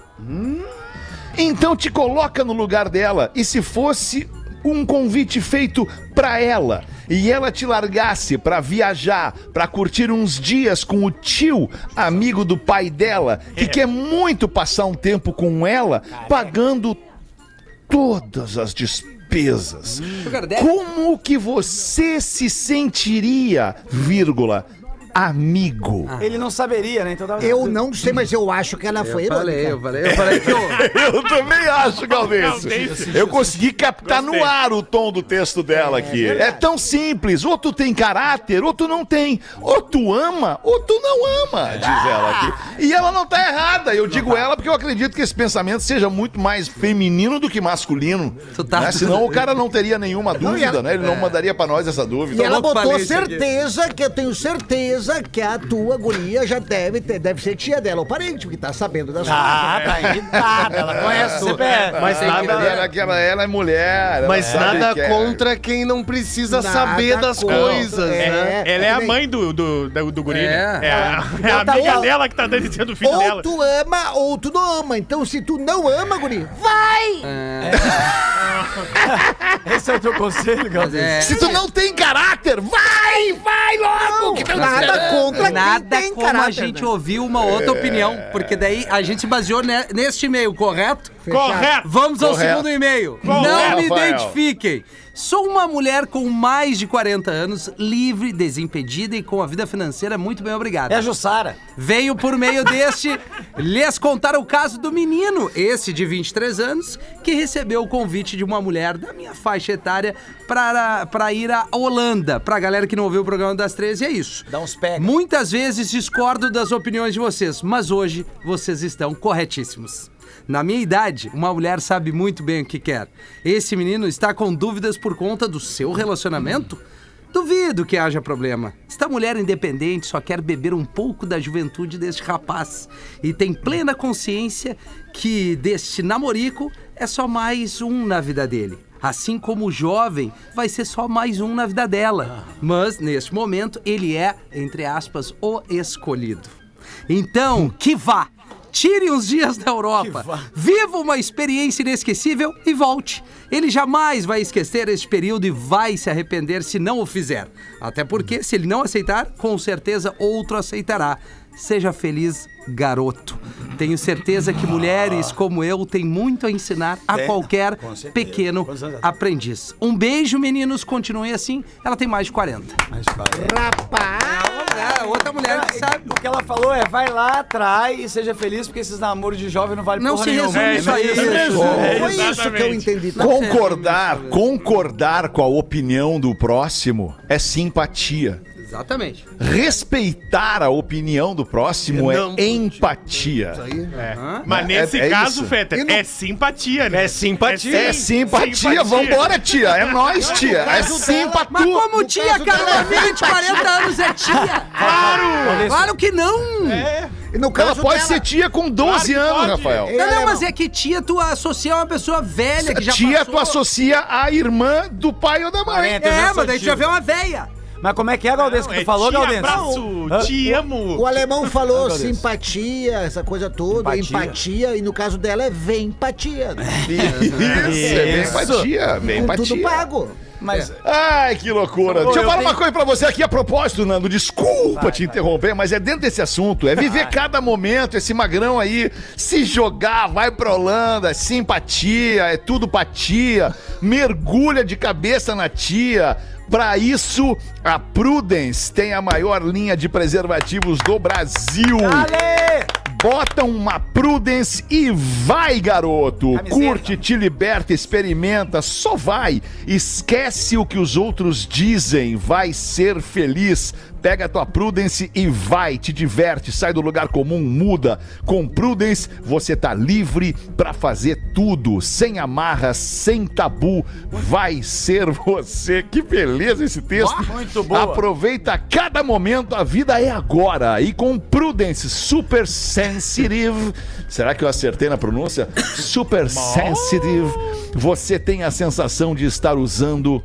Então te coloca no lugar dela e se fosse um convite feito pra ela. E ela te largasse pra viajar, pra curtir uns dias com o tio, amigo do pai dela, que quer muito passar um tempo com ela, pagando todas as despesas. Daddy? Como que você se sentiria, vírgula, amigo? Ele não saberia, né? Então tava... Eu não sei, mas eu acho que ela foi Eu falei, irônica. eu falei, eu falei que eu... Eu também acho. Galdêncio. Eu consegui captar Gostei. no ar o tom do texto dela aqui. É, tão simples. Ou tu tem caráter, ou tu não tem. Ou tu ama, ou tu não ama, diz ela aqui. E ela não tá errada. Eu digo ela porque eu acredito que esse pensamento seja muito mais feminino do que masculino. Tu tá- né? Senão o cara não teria nenhuma dúvida, ela- né? Ele não mandaria pra nós essa dúvida. E ela botou certeza, que eu tenho certeza que a tua guria já deve ter, deve ser tia dela, ou parente, porque tá sabendo das Ah, tá irritada. Ela conhece o CPF. Mas nada, Ela, ela, ela é mulher. ela mas nada que é- contra quem não precisa Nada saber das contra. coisas, É. né? Ela é a nem- mãe do, do, do, do guri, É. né? É a, é a Bota amiga ou- dela que tá dizendo o filho Ou dela. tu ama, ou tu não ama. Então, se tu não ama, guri, vai! Esse é o teu conselho? É, Se tu não tem caráter, vai, vai logo! que tu Nada contra nada quem tem como caráter. a gente né? ouvir uma outra opinião, porque daí a gente se baseou ne- neste e-mail, correto? Correto. Vamos ao Correto. segundo e-mail. Correto, Não me Rafael. identifiquem. Sou uma mulher com mais de 40 anos, livre, desimpedida e com a vida financeira muito bem obrigada. É a Jussara. Venho por meio deste lhes contar o caso do menino, esse de 23 anos, que recebeu o convite de uma mulher da minha faixa etária para, para ir à Holanda. Pra galera que não ouviu o programa das 13, é isso. Dá uns pega. Muitas vezes discordo das opiniões de vocês, mas hoje vocês estão corretíssimos. Na minha idade, uma mulher sabe muito bem o que quer. Esse menino está com dúvidas por conta do seu relacionamento? Duvido que haja problema. Esta mulher independente só quer beber um pouco da juventude deste rapaz e tem plena consciência que deste namorico é só mais um na vida dele. Assim como o jovem vai ser só mais um na vida dela. Mas, neste momento, ele é, entre aspas, o escolhido. Então, que vá! Tire uns dias da Europa, viva uma experiência inesquecível e volte. Ele jamais vai esquecer este período e vai se arrepender se não o fizer. Até porque, se ele não aceitar, com certeza outro aceitará. Seja feliz, garoto. Tenho certeza que mulheres como eu têm muito a ensinar a qualquer pequeno aprendiz. Um beijo, meninos. Continuem assim. Ela tem mais de 40. Rapaz! É, outra mulher que sabe. O que ela falou é, vai lá, trai e seja feliz, porque esses namoros de jovem não valem Não porra se nenhuma. resume É, só é isso. isso mesmo. É, Foi isso que eu entendi. Concordar, concordar com a opinião do próximo é simpatia. Exatamente. Respeitar a opinião do próximo Não, é empatia. É. Mas É- nesse é caso, isso. Fetter, no- é simpatia, né? É simpatia. É simpatia, vambora, tia. É nós, tia. É caso simpatu. Mas como tia, caso cara, é filha de 40 anos é tia? Claro! Claro que não! E no Ela caso pode dela, ser tia com 12 Claro anos, pode. Rafael. Não, não, mas é que tia tu associa a uma pessoa velha que já Tia, passou. tu associa a irmã do pai ou da mãe. 40, eu já É, sou mas daí tu já vê uma velha. Mas como é que é, Galdês, que Não, tu é falou, Galdês? abraço, Hã? te amo. O alemão falou Deus. simpatia, essa coisa toda, Empatia. empatia. e no caso dela é vem empatia. Né? Isso, é bem Isso. empatia, Com tudo pago. Mas Ai, que loucura. Deixa eu, eu falar tenho- uma coisa pra você aqui a propósito, Nando. Desculpa Vai, te vai. interromper, mas é dentro desse assunto. É viver cada momento, esse magrão aí, se jogar, vai pra Holanda, é simpatia, é tudo pra tia, mergulha de cabeça na tia. Pra isso, a Prudence tem a maior linha de preservativos do Brasil. Ale! Bota uma Prudence e vai, garoto! Camiseta. Curte, te liberta, experimenta, só vai! Esquece o que os outros dizem, vai ser feliz. Pega a tua Prudence e vai, te diverte, sai do lugar comum, muda. Com Prudence, você tá livre pra fazer tudo, sem amarras, sem tabu. Vai ser você. Que beleza esse texto. Ah, muito boa. Aproveita cada momento, a vida é agora. E com Prudence Super Sensitive, será que eu acertei na pronúncia? Super Sensitive, você tem a sensação de estar usando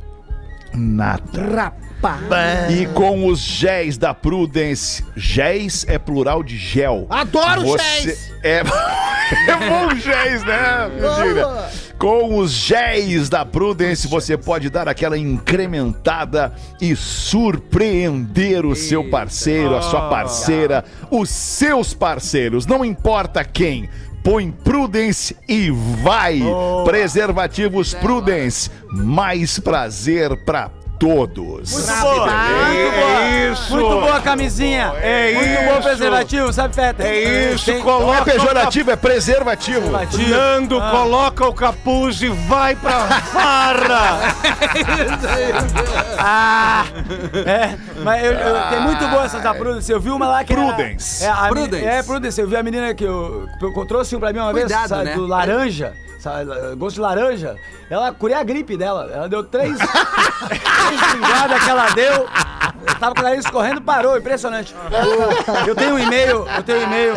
nada. Rapaz. E com os géis da Prudence, géis é plural de gel. Adoro Você géis. É, é bom géis, né, Virgínia? Com os géis da Prudence, você pode dar aquela incrementada e surpreender o seu parceiro, a sua parceira, os seus parceiros, não importa quem. Põe Prudence e vai! Preservativos Prudence, mais prazer pra todos. Muito boa! Muito boa! isso. Muito boa a camisinha! É Muito bom isso. preservativo, sabe, Feta? É isso, Tem- Não é coloca pejorativo, é preservativo. Preservativo. Nando, Ah. coloca o capuz e vai pra farra! Ah! É, mas eu, eu, tem muito boa essa da Prudence. Eu vi uma lá que era- Prudence. É, a Prudence. É, Prudence. Eu vi a menina que eu, eu trouxe um pra mim uma vez, Cuidado, sabe, né? do laranja. Gosto de laranja. Ela curei a gripe dela. Ela deu três, três pingadas que ela deu. Eu tava com o nariz correndo, parou, impressionante. Eu, tenho um e-mail, eu tenho um e-mail,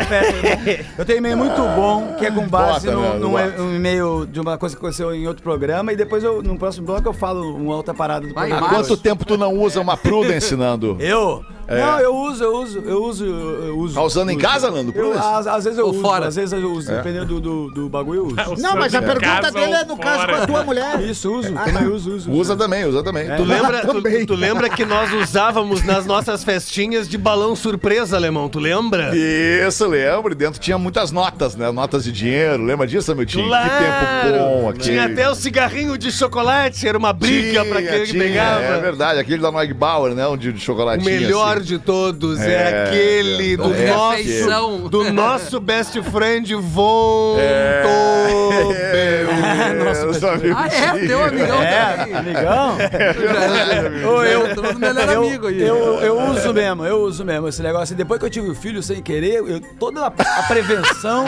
eu tenho um e-mail muito bom, que é com base Bota, num, bota. um e-mail de uma coisa que aconteceu em outro programa, e depois eu, no próximo bloco eu falo uma outra parada do programa. Há quanto tempo tu não usa uma Prudence, Nando? Eu? Não, eu uso, eu uso, eu uso, eu uso. Tá usando em uso. casa, Nando? Eu, às, às vezes eu Ou uso, fora? às vezes eu uso, dependendo do, do, do bagulho eu uso. Não, mas a Em pergunta dele é no caso com a tua mulher. Isso, uso, também uso, uso. Usa também, usa também. Tu lembra, tu, Também. tu lembra que nós usávamos nas nossas festinhas de balão surpresa, alemão? Tu lembra? Isso, lembro. E Dentro tinha muitas notas, né? Notas de dinheiro. Lembra disso, meu tio? Que tempo bom aqui. Tinha até o cigarrinho de chocolate, era uma briga pra quem Tinha, pegava. É verdade, aquele da Noig Bauer, né? Um de, de O chocolatinho. Melhor de todos é, É, aquele do é, nosso do nosso best friend Von É, amigo Ah, é? Teu amigão É, também. amigão. Eu, eu, amigo aí. eu, eu uso mesmo, eu uso mesmo esse negócio. Depois que eu tive o filho sem querer, eu, toda a, a prevenção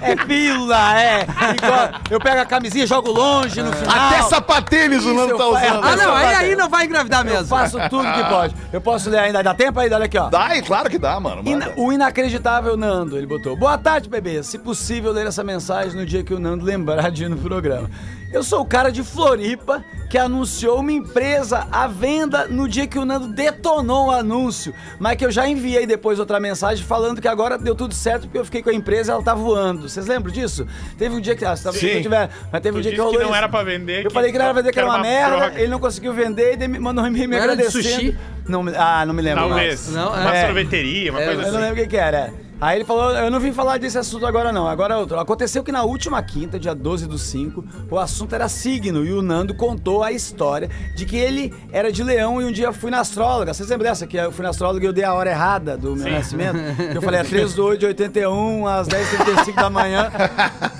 é pílula, é. Igual, eu pego a camisinha, jogo longe no final. Até sapatênis o eu tá usando. Ah, não, aí, aí não vai engravidar Eu mesmo. faço tudo que pode. Eu posso ler ainda, dá tempo aí? Olha aqui, ó. Dá, e claro que dá, mano. Ina- o inacreditável Nando, ele botou. Boa tarde, bebê. Se possível, ler essa mensagem no dia que o Nando lembrar de ir no programa. Eu sou o cara de Floripa que anunciou uma empresa à venda no dia que o Nando detonou o anúncio, mas que eu já enviei depois outra mensagem falando que agora deu tudo certo porque eu fiquei com a empresa e ela tá voando. Vocês lembram disso? Teve um dia que. Ah, talvez Sim. não tiver, mas teve Tu um dia que que rolou não isso. era pra vender. Eu falei que não era pra vender, que era uma merda, droga. ele não conseguiu vender e daí me mandou um e-mail me Não era de agradecendo. sushi? Não, ah, não me lembro. Talvez. Não, uma é. sorveteria, uma É, coisa Eu não assim. lembro o que, que era. Aí ele falou, eu não vim falar desse assunto agora não, agora é outro. Aconteceu que na última quinta, dia 12 do 5, o assunto era signo e o Nando contou a história de que ele era de leão e um dia fui na astróloga. Vocês lembram dessa? Que eu fui na astróloga e eu dei a hora errada do meu nascimento? Que eu falei, é 13 de 8 de 81, às 10h35 da manhã.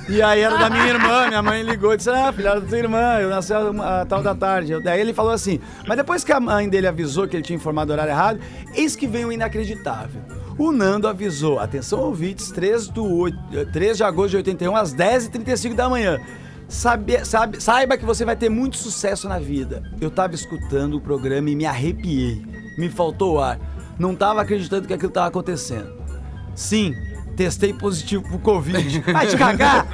E aí era da minha irmã, minha mãe ligou e disse, ah, filha da tua irmã, eu nasci a, a tal da tarde. Daí ele falou assim, mas depois que a mãe dele avisou que ele tinha informado o horário errado, eis que vem o inacreditável. O Nando avisou, atenção ouvintes, 3, do 8, eh, 3 de agosto de 81, às 10h35 da manhã. Sabe, sabe, saiba que você vai ter muito sucesso na vida. Eu tava escutando o programa e me arrepiei. Me faltou ar. Não tava acreditando que aquilo tava acontecendo. Sim, testei positivo pro Covid. Vai te cagar!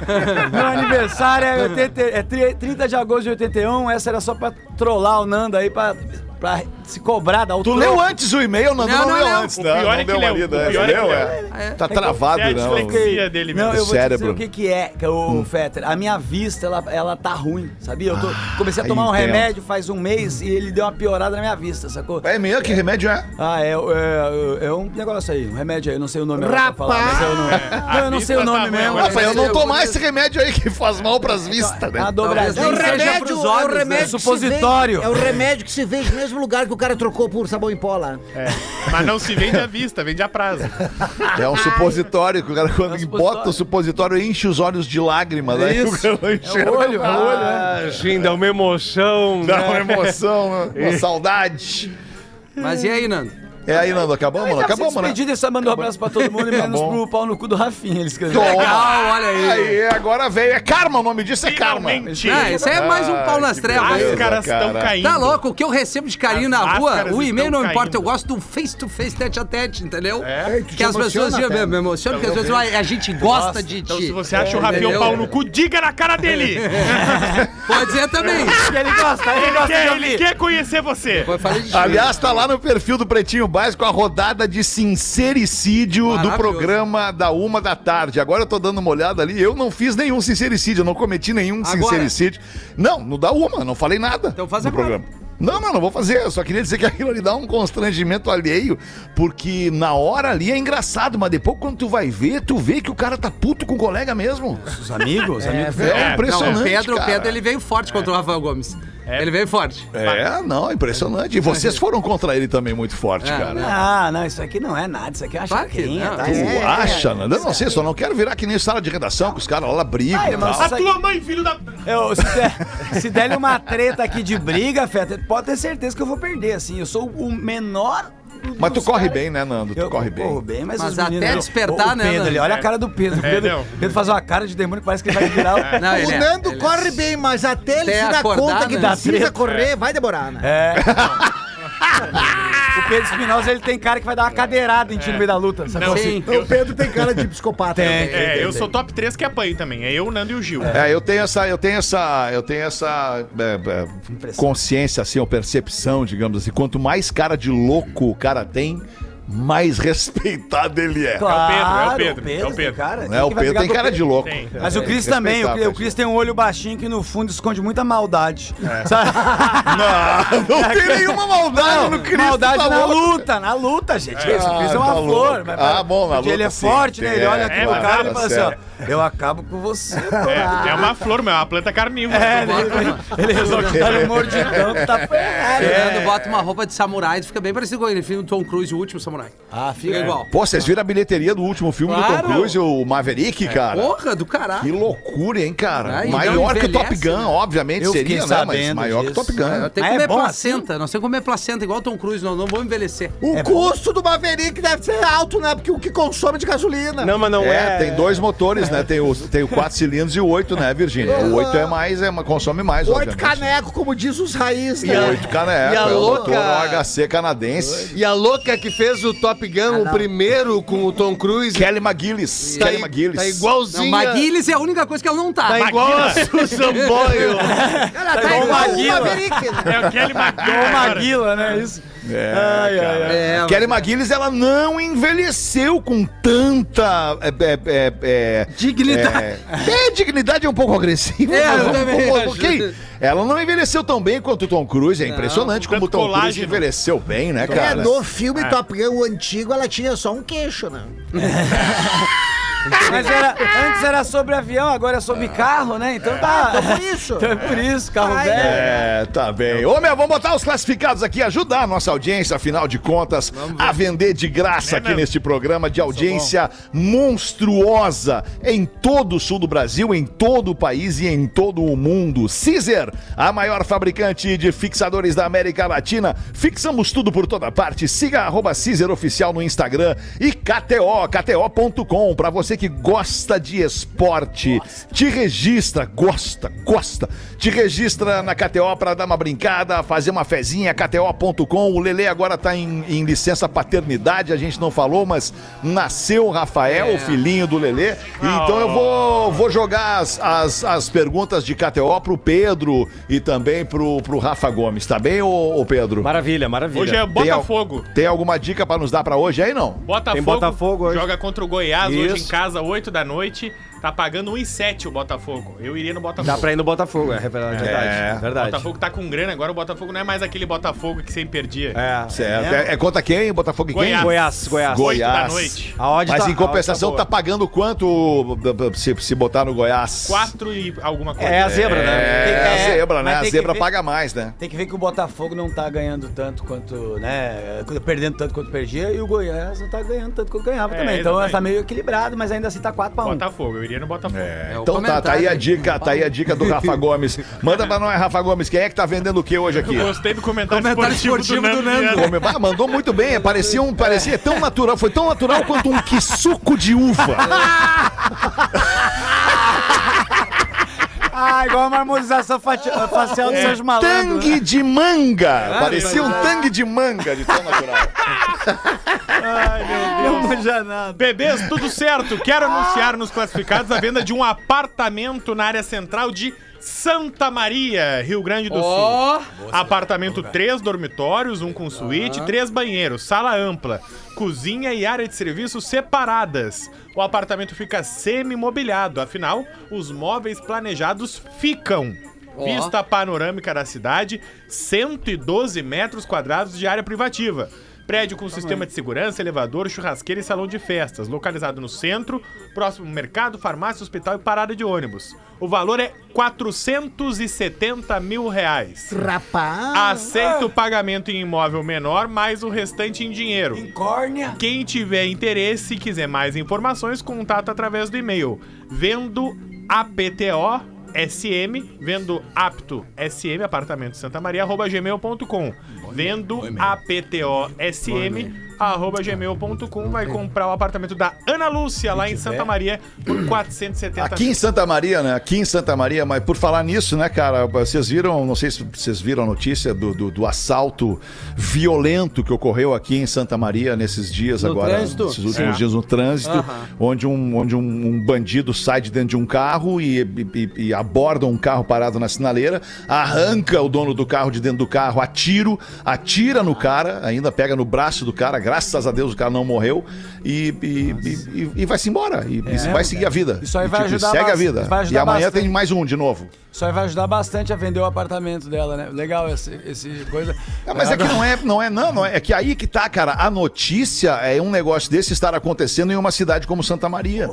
Meu aniversário é, 80 é tri- 30 de agosto de 81. Essa era só pra trollar o Nando aí, pra, pra se cobrar da Tu altura. leu antes o e-mail, Nando? Não, Não, não leu leu. antes, O não. pior não é que deu leu. uma lida O pior é que leu, leu. é. Tá travado, É a não. dislexia dele Não, mesmo. eu vou te dizer Cérebro. o que que é, que o Fetter. A minha vista, ela, ela tá ruim, sabia? Eu tô- comecei a tomar um entendo. remédio faz um mês e ele deu uma piorada na minha vista, sacou? É mesmo? Que remédio é? Ah, é, é, é um negócio aí, um remédio aí, eu não sei o nome agora pra falar, mas eu não... Não, eu não sei o vista nome tá mesmo. Rafael, eu não tomar esse remédio aí que faz mal pras vistas, A né? dobradinha. É o remédio, é o né? remédio que se Supositório. É o remédio que se vende no mesmo lugar que o cara trocou por sabão em pó lá. É. Mas não se vende à vista, vende a prazo. É um supositório que o cara, quando É um bota o supositório, enche os olhos de lágrimas. Aí o Isso. cara É enxerga o olho, é o olho, é. Ah, Ginda, é uma emoção. Dá né? uma emoção, uma saudade. Mas e aí, Nando? É aí, Nando, acabamos? Não, Então, acabamos, né? Despedido, ele só mandou um abraço pra todo mundo, menos bom. pro pau no cu do Rafinha, ele escreveu. Legal, olha aí. Aí, agora veio. É karma, o nome disso é karma. Finalmente. Ah, isso aí é mais um pau nas trevas. As caras cara. estão caindo. Tá louco, o que eu recebo de carinho As na rua, o e-mail não importa, eu gosto do face-to-face, tete a tete, entendeu? É. Que as pessoas emociona, me, me emocionam, porque às vezes "Uai, a gente gosta de Então, ti. se você acha o Rafinha Entendeu? um pau no cu, diga na cara dele. Pode ser também. Ele gosta, ele gosta de ouvir. ele quer conhecer você. Pô, eu falei de Aliás, tá lá no perfil do Pretinho Básico a rodada de sincericídio do programa da uma da tarde. Agora eu tô dando uma olhada ali. Eu não fiz nenhum sincericídio, eu não cometi nenhum Agora? sincericídio. Não, no da uma, não falei nada. Então faz agora. programa. Não, não, não vou fazer. Eu só queria dizer que aquilo ali dá um constrangimento alheio, porque na hora ali é engraçado, mas depois quando tu vai ver, tu vê que o cara tá puto com o colega mesmo. Os amigos, os amigos. É, É, impressionante. Não, o Pedro, o cara. Pedro, ele veio forte contra o Rafael Gomes. É. Ele veio forte. É, não, impressionante. E vocês foram contra ele também muito forte, É, cara. Ah, não, isso aqui não é nada, isso aqui é uma Claro que chacrinha, não. tá? Tu é- acha, né? Eu não sei, só não quero virar que nem sala de redação, que os caras lá brigam Ai, e tal. A tua mãe, filho da... Eu, se, der, se der uma treta aqui de briga, Feta, pode ter certeza que eu vou perder, assim. Eu sou o menor. Mas tu corre cara- bem, né, Nando? Tu Eu corre bem. corro bem, mas, Mas os até meninos- despertar, o, o né, Pedro, Nando? ali, olha a cara do Pedro. É, Pedro, não. Pedro faz uma cara de demônio que parece que ele vai virar o... Não, ele o é, Nando ele é. corre bem, mas até ele Até se dar acordar, conta que né? precisa treta. correr, vai demorar, né? É. O Pedro Espinosa, ele tem cara que vai dar uma cadeirada em ti no meio da luta. Sabe? Não, assim? O Pedro tem cara de psicopata. Tem. também. É, eu sou top 3 que apanho também. É eu, o Nando e o Gil. É, eu tenho essa, eu tenho essa, eu tenho essa é, é, consciência, assim, ou percepção, digamos assim. Quanto mais cara de louco o cara tem, mais respeitado ele é. Claro, é o Pedro, é o Pedro. Cara, Né? quem O Pedro brigar tem com o cara Pedro? de louco. Tem. Mas o É, Cris também, o, respeitável, o Cris tem um olho baixinho que no fundo esconde muita maldade. É. Sabe? Não, não tem nenhuma maldade no Cristo. maldade tá na louco. luta, na luta, gente. Isso, o Cris é uma tá flor. mas- Ah, bom, na porque ele luta é sim, forte, né? Ele tem, olha é, aqui é, pro mas cara tá e fala assim, ó. Eu acabo com você. É, é uma flor, meu, é uma planta carnívora. É, ele, ele resolve dar um mordidão que tá ferrado. O É. Bota uma roupa de samurai, fica bem parecido com aquele filme do Tom Cruise, o último samurai. Ah, Fica igual. Pô, vocês viram a bilheteria do último filme do Claro. Tom Cruise, o Maverick, cara? Porra do Que caralho. loucura, hein, cara? Ah, e maior não que o Top Gun, né? obviamente Eu seria, né? Mas maior que o Top disso. Gun. Tenho Ah, que é comer bom placenta, nós temos que comer placenta igual o Tom Cruise, nós não vamos envelhecer. O É custo do Maverick deve ser alto, né? Porque o que consome de gasolina. Não, mas não É, é. tem dois motores, né? Tem o, tem o 4 cilindros e o 8, né, Virgínia? O 8 é mais, é, uma- consome mais, Oito obviamente. caneco, como diz os raízes, E né? Oito caneco, E a é o louca- motor HC canadense. E a louca que fez o Top Gun, o primeiro com o Tom Cruise, Kelly McGillis. tá, Kelly i- McGillis. tá Não, igualzinha. Maguiles é a única coisa que ela não tá. Tá igual a Susan Boyle. Ela tá igual igual o Maguila. Maverick, né? É o Kelly. Maguila, né? Isso. É, Ai, cara. ai. É, Kelly McGillis, ela não envelheceu com tanta. É, é, é, é, Dignidade. É, é, dignidade é um pouco agressiva. É, mas eu também acho. ok. Ela não envelheceu tão bem quanto o Tom Cruise. É impressionante como o Tom Cruise colágeno. envelheceu bem, né, É, cara? no filme Top Gun, o antigo, ela tinha só um queixo, né? Mas era, antes era sobre avião, agora é sobre carro, né? Então tá. Então foi isso. Então é por isso, carro Ai, velho. É, tá bem. Ô, meu, vamos botar os classificados aqui, ajudar a nossa audiência, afinal de contas, a vender de graça aqui neste programa de audiência monstruosa em todo o sul do Brasil, em todo o país e em todo o mundo. Caesar, a maior fabricante de fixadores da América Latina. Fixamos tudo por toda parte. Siga arroba Caesar Oficial no Instagram e KTO, KTO.com, pra você que gosta de esporte. Te registra, gosta, gosta. Te registra na KTO pra dar uma brincada, fazer uma fezinha, KTO.com. O Lele agora tá em, em licença paternidade, a gente não falou, mas nasceu o Rafael, o filhinho do Lele. Então eu vou, vou jogar as, as, as perguntas de KTO pro Pedro e também pro, pro Rafa Gomes, tá bem, ô, ô Pedro? Maravilha, maravilha. Hoje é Tem Botafogo. Tem alguma dica pra nos dar pra hoje aí, não? Botafogo, Tem Botafogo hoje. joga contra o Goiás hoje Isso. em casa, 8 da noite. Tá pagando 1,7 o Botafogo. Eu iria no Botafogo. Dá pra ir no Botafogo, é verdade. É. verdade. O verdade. Botafogo tá com grana, agora o Botafogo não é mais aquele Botafogo que sempre perdia. É. Certo. É, é contra quem? Botafogo e quem? Goiás. Goiás, Goiás. Goi- 8 da Goiás. noite. A odd Mas tá- em compensação a odd tá tá pagando quanto se, se botar no Goiás? 4 e alguma coisa. É a zebra, né? É, Tem- a é, zebra, né? A zebra ver- paga mais, né? Tem que ver que o Botafogo não tá ganhando tanto quanto, né? Perdendo tanto quanto perdia, e o Goiás não tá ganhando tanto quanto ganhava É, também. Então exatamente. tá meio equilibrado, mas ainda assim tá 4 pra 1. Botafogo, eu iria no Botafogo. É o Então tá, tá aí a dica, tá aí a dica do Rafa Gomes. Manda pra nós, Rafa Gomes, quem é que tá vendendo o que hoje aqui? Eu gostei do comentário, Comentário esportivo, esportivo do do Nando. Nando. Viana. Come- Ah, mandou muito bem, parecia, um, parecia tão natural, foi tão natural quanto um quisuco de uva. Ah, igual a marmorização fati- facial do Sérgio Malandro. Tangue né? de manga! Parecia um tangue de manga de tão natural. Não manja nada. Bebês, tudo certo. Quero anunciar nos classificados a venda de um apartamento na área central de Santa Maria, Rio Grande do Sul. Ó, Apartamento, três dormitórios, um com suíte, três banheiros, sala ampla, cozinha e área de serviço separadas. O apartamento fica semi-mobiliado, afinal, os móveis planejados ficam. Vista panorâmica da cidade, 112 metros quadrados de área privativa. Prédio com sistema de segurança, elevador, churrasqueira e salão de festas, localizado no centro, próximo ao mercado, farmácia, hospital e parada de ônibus. O valor é 470 mil reais. Rapaz. Aceita o pagamento em imóvel menor, mais o restante em dinheiro. Córnea. Quem tiver interesse e quiser mais informações, contato através do e-mail vendo apto sm vendo apto sm apartamento Santa Maria arroba gmail.com vendo apto sm arroba gmail.com, vai comprar o apartamento da Ana Lúcia, lá em Santa Maria, por 470 Aqui em Santa Maria, né? Aqui em Santa Maria, mas por falar nisso, né, cara, vocês viram, não sei se vocês viram a notícia do, do, do assalto violento que ocorreu aqui em Santa Maria nesses dias No agora, trânsito? nesses últimos É. dias no trânsito, onde, um, onde um, um bandido sai de dentro de um carro e, e- e aborda um carro parado na sinaleira, arranca o dono do carro de dentro do carro a tiro, atira no cara, ainda pega no braço do cara, graças a Deus o cara não morreu e, e, e- e- e vai-se embora e, e vai seguir a vida. Isso aí E, vai ajudar Segue a vida. E amanhã bastante. tem mais um de novo. Isso aí vai ajudar bastante a vender o apartamento dela, né? Legal esse, esse coisa. É, mas é que não é, não é, não, não é, é que aí que tá, cara. A notícia é um negócio desse estar acontecendo em uma cidade como Santa Maria.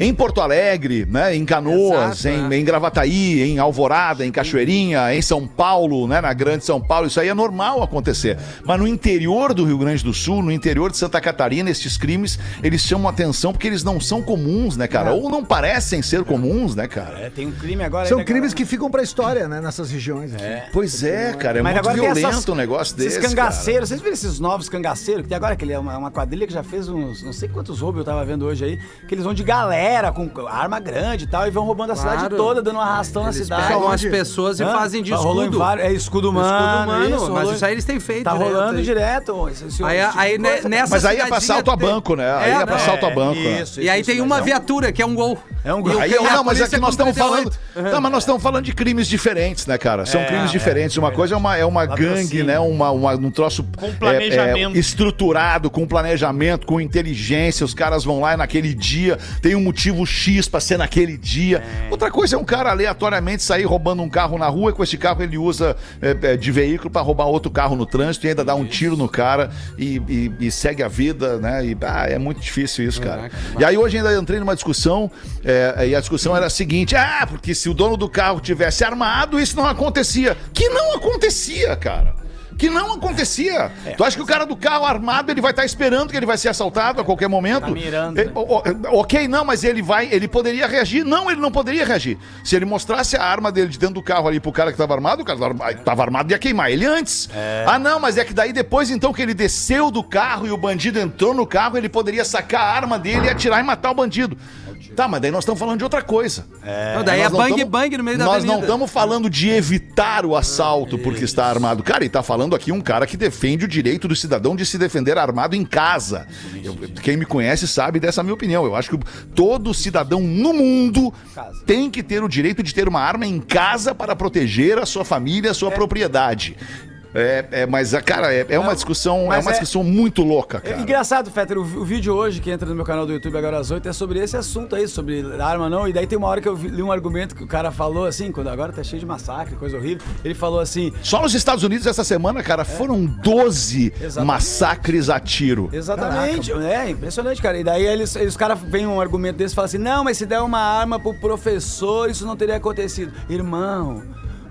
Em Porto Alegre, né? Em Canoas, Exato, em, é. em Gravataí, em Alvorada, em Cachoeirinha, em São Paulo, né? Na Grande São Paulo, isso aí é normal acontecer. Mas no interior do Rio Grande do Sul, no interior de Santa Catarina, esses crimes, eles chamam atenção porque eles não são comuns, né, cara? Ou não parecem ser comuns, né, cara? É, tem um crime agora. São né, crimes cara? que ficam pra história, né? Nessas regiões. assim. Pois é, cara, é Mas muito violento essas- um negócio desse. Esses cara. cangaceiros, vocês viram esses novos cangaceiros? Que tem agora, que ele é uma, uma quadrilha que já fez uns, não sei quantos roubos eu tava vendo hoje aí, que eles vão de galera, com arma grande e tal, e vão roubando a cidade Claro. toda, dando um arrastão na cidade. Pegam as pessoas e Hã? fazem de escudo. vários- É escudo humano. Escudo humano, isso, mas isso aí eles têm feito Tá direto rolando aí. direto. Esse, esse Aí, tipo de aí coisa. nessa Mas aí é pra assalto a banco, né? Aí é, É, pra assalto a banco. né? Isso, E aí isso, tem uma é um- viatura, que é um gol. É um E gol. o- Aí, e a não, mas é que nós estamos falando. 38. Não, mas nós estamos falando de crimes diferentes, né, cara? São É, crimes é, diferentes. Uma coisa é uma, é uma gangue, né? Uma, uma- um troço Com é, planejamento. é, estruturado, com planejamento, com inteligência. Os caras vão lá e naquele dia tem um motivo X pra ser naquele dia. Outra coisa é um cara aleatoriamente sair roubando um carro na rua e com esse carro ele usa é, é, de veículo pra roubar outro carro no trânsito e ainda dá um tiro no cara e, e- e segue a vida, né? E ah, é muito difícil isso, cara. E aí hoje ainda entrei numa discussão é, e a discussão era a seguinte: ah, porque se o dono do carro tivesse armado, isso não acontecia. Que não acontecia, cara. Que não acontecia. tu acha que o cara do carro armado ele vai estar esperando que ele vai ser assaltado a qualquer momento? Tá mirando, Eh, né? o- o- ok, não, mas ele vai, ele poderia reagir. Não, ele não poderia reagir. Se ele mostrasse a arma dele de dentro do carro ali pro cara que tava armado, o cara tava arma- tava armado ia queimar ele antes. Ah, não, mas é que daí depois então que ele desceu do carro e o bandido entrou no carro, ele poderia sacar a arma dele e atirar e matar o bandido. Tá, mas daí nós estamos falando de outra coisa. Não, daí é não bang tamo- bang no meio da Nós não avenida. estamos falando de evitar o assalto porque está armado. Cara, e tá falando aqui um cara que defende o direito do cidadão de se defender armado em casa. Eu- quem me conhece sabe dessa minha opinião. Eu acho que todo cidadão no mundo tem que ter o direito de ter uma arma em casa para proteger a sua família, a sua propriedade. É, é, mas, cara, é, é uma discussão, é uma é- discussão muito louca, É cara. engraçado, Fetter, o, o vídeo hoje que entra no meu canal do YouTube agora às 8 é sobre esse assunto aí, sobre arma não. E daí tem uma hora que eu vi- li um argumento que o cara falou assim, quando agora tá cheio de massacre, coisa horrível. Ele falou assim: Só nos Estados Unidos essa semana, cara, foram 12 Exatamente. massacres a tiro. Exatamente, é impressionante, cara. E daí eles, eles os caras vêm um argumento desse e falam assim: não, mas se der uma arma pro professor, isso não teria acontecido. Irmão,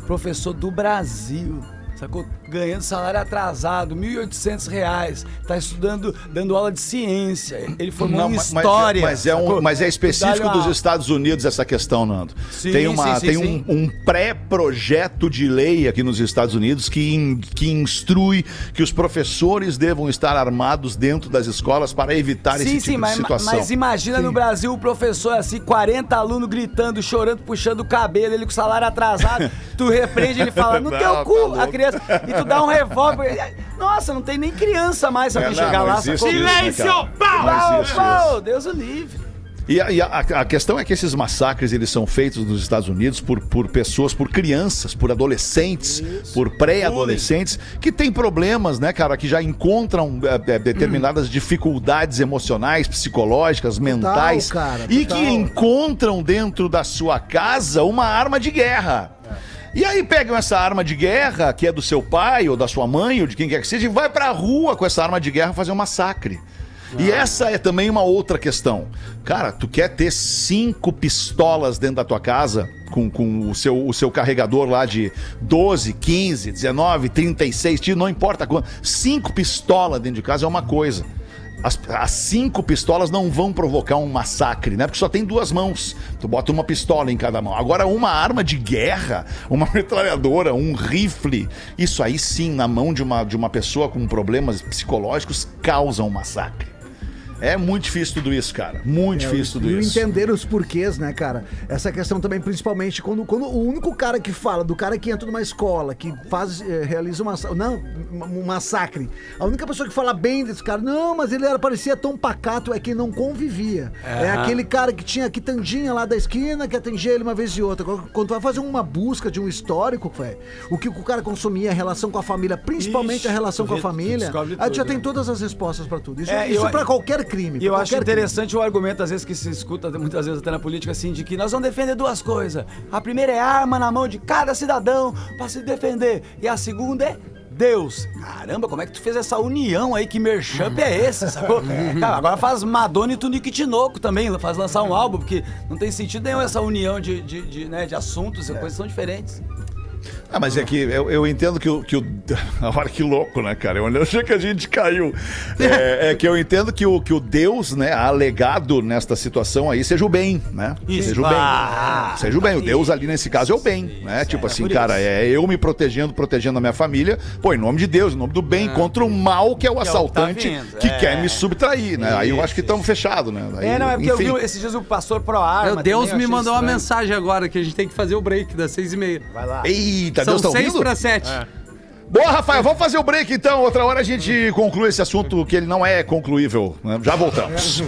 professor do Brasil. Sacou? Ganhando salário atrasado, 1.800 reais. Tá estudando, dando aula de ciência. Ele formou Não, em mas- história. Mas, é, um, mas é específico dos Estados Unidos essa questão, Nando. Sim, tem uma, sim, sim, tem sim. um, um pré-projeto de lei aqui nos Estados Unidos que, in- que instrui que os professores devam estar armados dentro das escolas para evitar esse Sim, tipo sim, mas, de situação. mas imagina no Brasil o professor assim, 40 alunos gritando, chorando, puxando o cabelo, ele com o salário atrasado, tu repreende ele fala, no Não, teu tá cu, a louco. Criança, e tu dá um revólver. Nossa, não tem nem criança mais pra É, não, chegar não lá, isso, né, Silêncio! Pau! Pau, isso. Deus o livre. E, a, e a- a questão é que esses massacres eles são feitos nos Estados Unidos por, por pessoas, por crianças, por adolescentes, por pré-adolescentes que têm problemas, né, cara, que já encontram é, determinadas dificuldades emocionais, psicológicas, mentais cara, e total. que encontram dentro da sua casa uma arma de guerra. E aí pegam essa arma de guerra, que é do seu pai ou da sua mãe ou de quem quer que seja, e vai pra rua com essa arma de guerra fazer um massacre. E essa é também uma outra questão. Cara, tu quer ter cinco pistolas dentro da tua casa, com, com o, seu, o seu carregador lá de 12, 15, 19, 36 tiros, não importa quanto. Cinco pistolas dentro de casa é uma coisa. As, as cinco pistolas não vão provocar um massacre, né? Porque só tem duas mãos. Tu bota uma pistola em cada mão. Agora, uma arma de guerra, uma metralhadora, um rifle, isso aí sim, na mão de uma, de uma pessoa com problemas psicológicos, causa um massacre. É muito difícil tudo isso, cara. Muito difícil tudo É, e isso. entender os porquês, né, cara? Essa questão também, principalmente, quando, quando o único cara que fala, do cara que entra numa escola, que faz, eh, realiza uma, não, um massacre, a única pessoa que fala bem desse cara, não, mas ele era, parecia tão pacato, é quem não convivia. É, aquele cara que tinha a quitandinha lá da esquina, que atendia ele uma vez e outra. Quando tu vai fazer uma busca de um histórico, velho, o que o cara consumia, a relação com a família, principalmente Ixi, a relação com a família, aí tu já tem né? todas as respostas pra tudo. Isso, É, isso eu- pra qualquer crime. E eu acho qualquer crime. interessante o argumento, às vezes, que se escuta muitas vezes até na política, assim, de que nós vamos defender duas coisas. A primeira é arma na mão de cada cidadão pra se defender. E a segunda é Deus. Caramba, como é que tu fez essa união aí? Que merchamp é esse, sacou? Cara, agora faz Madonna e Tunique Tinoco também, faz lançar um álbum, porque não tem sentido nenhum essa união de, de, de, né, de assuntos, coisas são diferentes. Ah, mas é que eu, eu entendo que o, que o. Olha que louco, né, cara? Eu achei que a gente caiu. É, é que eu entendo que o, que o Deus, né, alegado nesta situação aí, seja o bem, né? Isso. Seja o Ah, bem. Seja o bem. O Deus ali nesse caso é o bem, né? Tipo assim, por cara, isso. é eu me protegendo, protegendo a minha família, pô, em nome de Deus, em nome do bem, contra o mal que é o que tá assaltante vindo, que é. quer me subtrair, né? Aí eu acho que Isso, estamos fechados, né? Aí, É, não, é porque enfim. eu vi esses dias o pastor pro arma. Meu Deus também, me mandou uma mensagem agora que a gente tem que fazer o break das seis e meia. Vai lá. Eita, São Deus tá seis ouvindo? para sete. Boa, Rafael, vamos fazer o break então. Outra hora a gente conclui esse assunto que ele não é concluível. né? Já voltamos.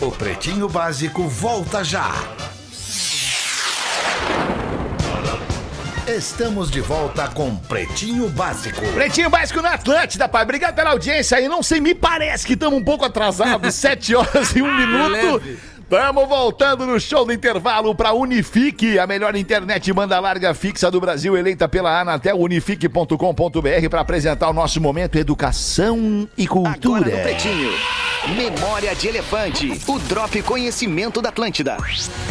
O Pretinho Básico volta já. Estamos de volta com Pretinho Básico. Pretinho Básico na Atlântida, pai. Obrigado pela audiência aí. Não sei, me parece que estamos um pouco atrasados. Sete horas e um minuto. Estamos voltando no show do intervalo para Unifique, a melhor internet banda larga fixa do Brasil, eleita pela Anatel, unifique.com.br, para apresentar o nosso momento Educação e Cultura. Agora no Pretinho. Memória de Elefante. O Drop Conhecimento da Atlântida.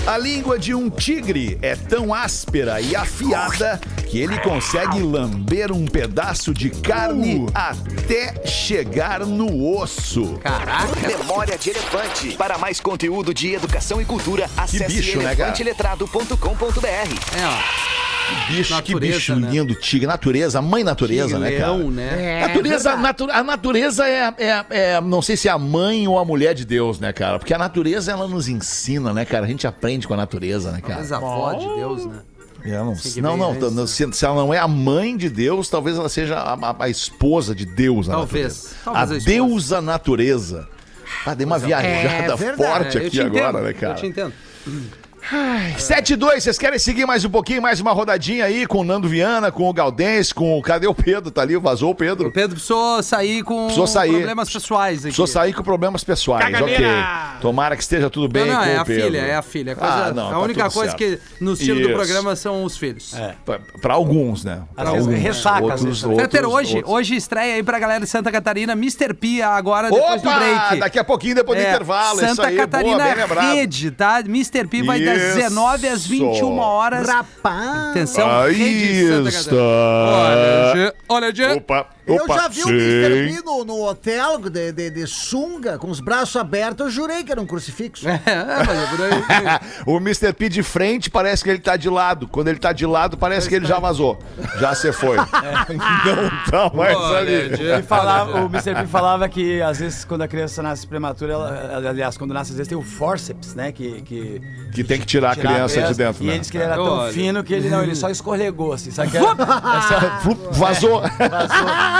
A língua de um tigre é tão áspera e afiada que ele consegue lamber um pedaço de carne até chegar no osso. Caraca. Memória de Elefante. Para mais conteúdo de educação e cultura, acesse bicho, né, elefanteletrado.com.br. É, ó. Bicho, Natureza, que bicho né? lindo, tigre. Natureza, mãe natureza, né, cara? leão, né? natureza, natu- a natureza é, é- é- não sei se é a mãe ou a mulher de Deus, né, cara? Porque a natureza, ela nos ensina, né, cara? A gente aprende com a natureza, né, cara? Mas a avó de Deus, né? Eu não, que não, não, não, se, se ela não é a mãe de Deus, talvez ela seja a, a- a esposa de Deus, Talvez, natureza. talvez a a deusa natureza. Ah, dei uma viajada verdade. forte É, eu aqui agora, entendo, né, cara? Eu te entendo. 7 e 2, vocês querem seguir mais um pouquinho, mais uma rodadinha aí com o Nando Viana, com o Galdense, com o. Cadê o Pedro? Tá ali, vazou o Pedro? O Pedro precisou sair com Precisou sair. problemas pessoais aqui. Precisou sair com problemas pessoais, Caganeira! ok. Tomara que esteja tudo bem Não, não, com é o a Pedro. filha, é a filha. A, coisa- Ah, não, a tá única coisa certo. que nos tira do programa são os filhos. É. Pra, pra alguns, né? Pra alguns. ressaca, outros, outros, Fetter, hoje, outros. hoje estreia aí pra galera de Santa Catarina, Mr. P, agora depois do Opa! break. Daqui a pouquinho, depois do É, intervalo. Santa isso aí, Catarina boa. Rede, tá? Mr. P vai das Isso. 19 às 21 horas. Rapaz! Atenção, Aí Rede Santa está. Catarina. Olha, Gê, olha, Gê. Opa, Eu opa, já vi o sim. Mr. P no, no hotel de, de, de sunga, com os braços abertos, eu jurei que era um crucifixo. É, mas é por aí. o Mr. P de frente parece que ele tá de lado. Quando ele tá de lado, parece que ele já vazou. Já se foi. Não tá mais Olha, ali. Ele falava, o Mr. P falava que às vezes quando a criança nasce prematura, ela, aliás, quando nasce, às vezes tem o forceps, né? Que, que, Que tem que tirar a criança de dentro, E né? ele disse que ele era tão Olha. fino que ele não, ele só escorregou, assim. Sabe que era, essa, Flup, Vazou.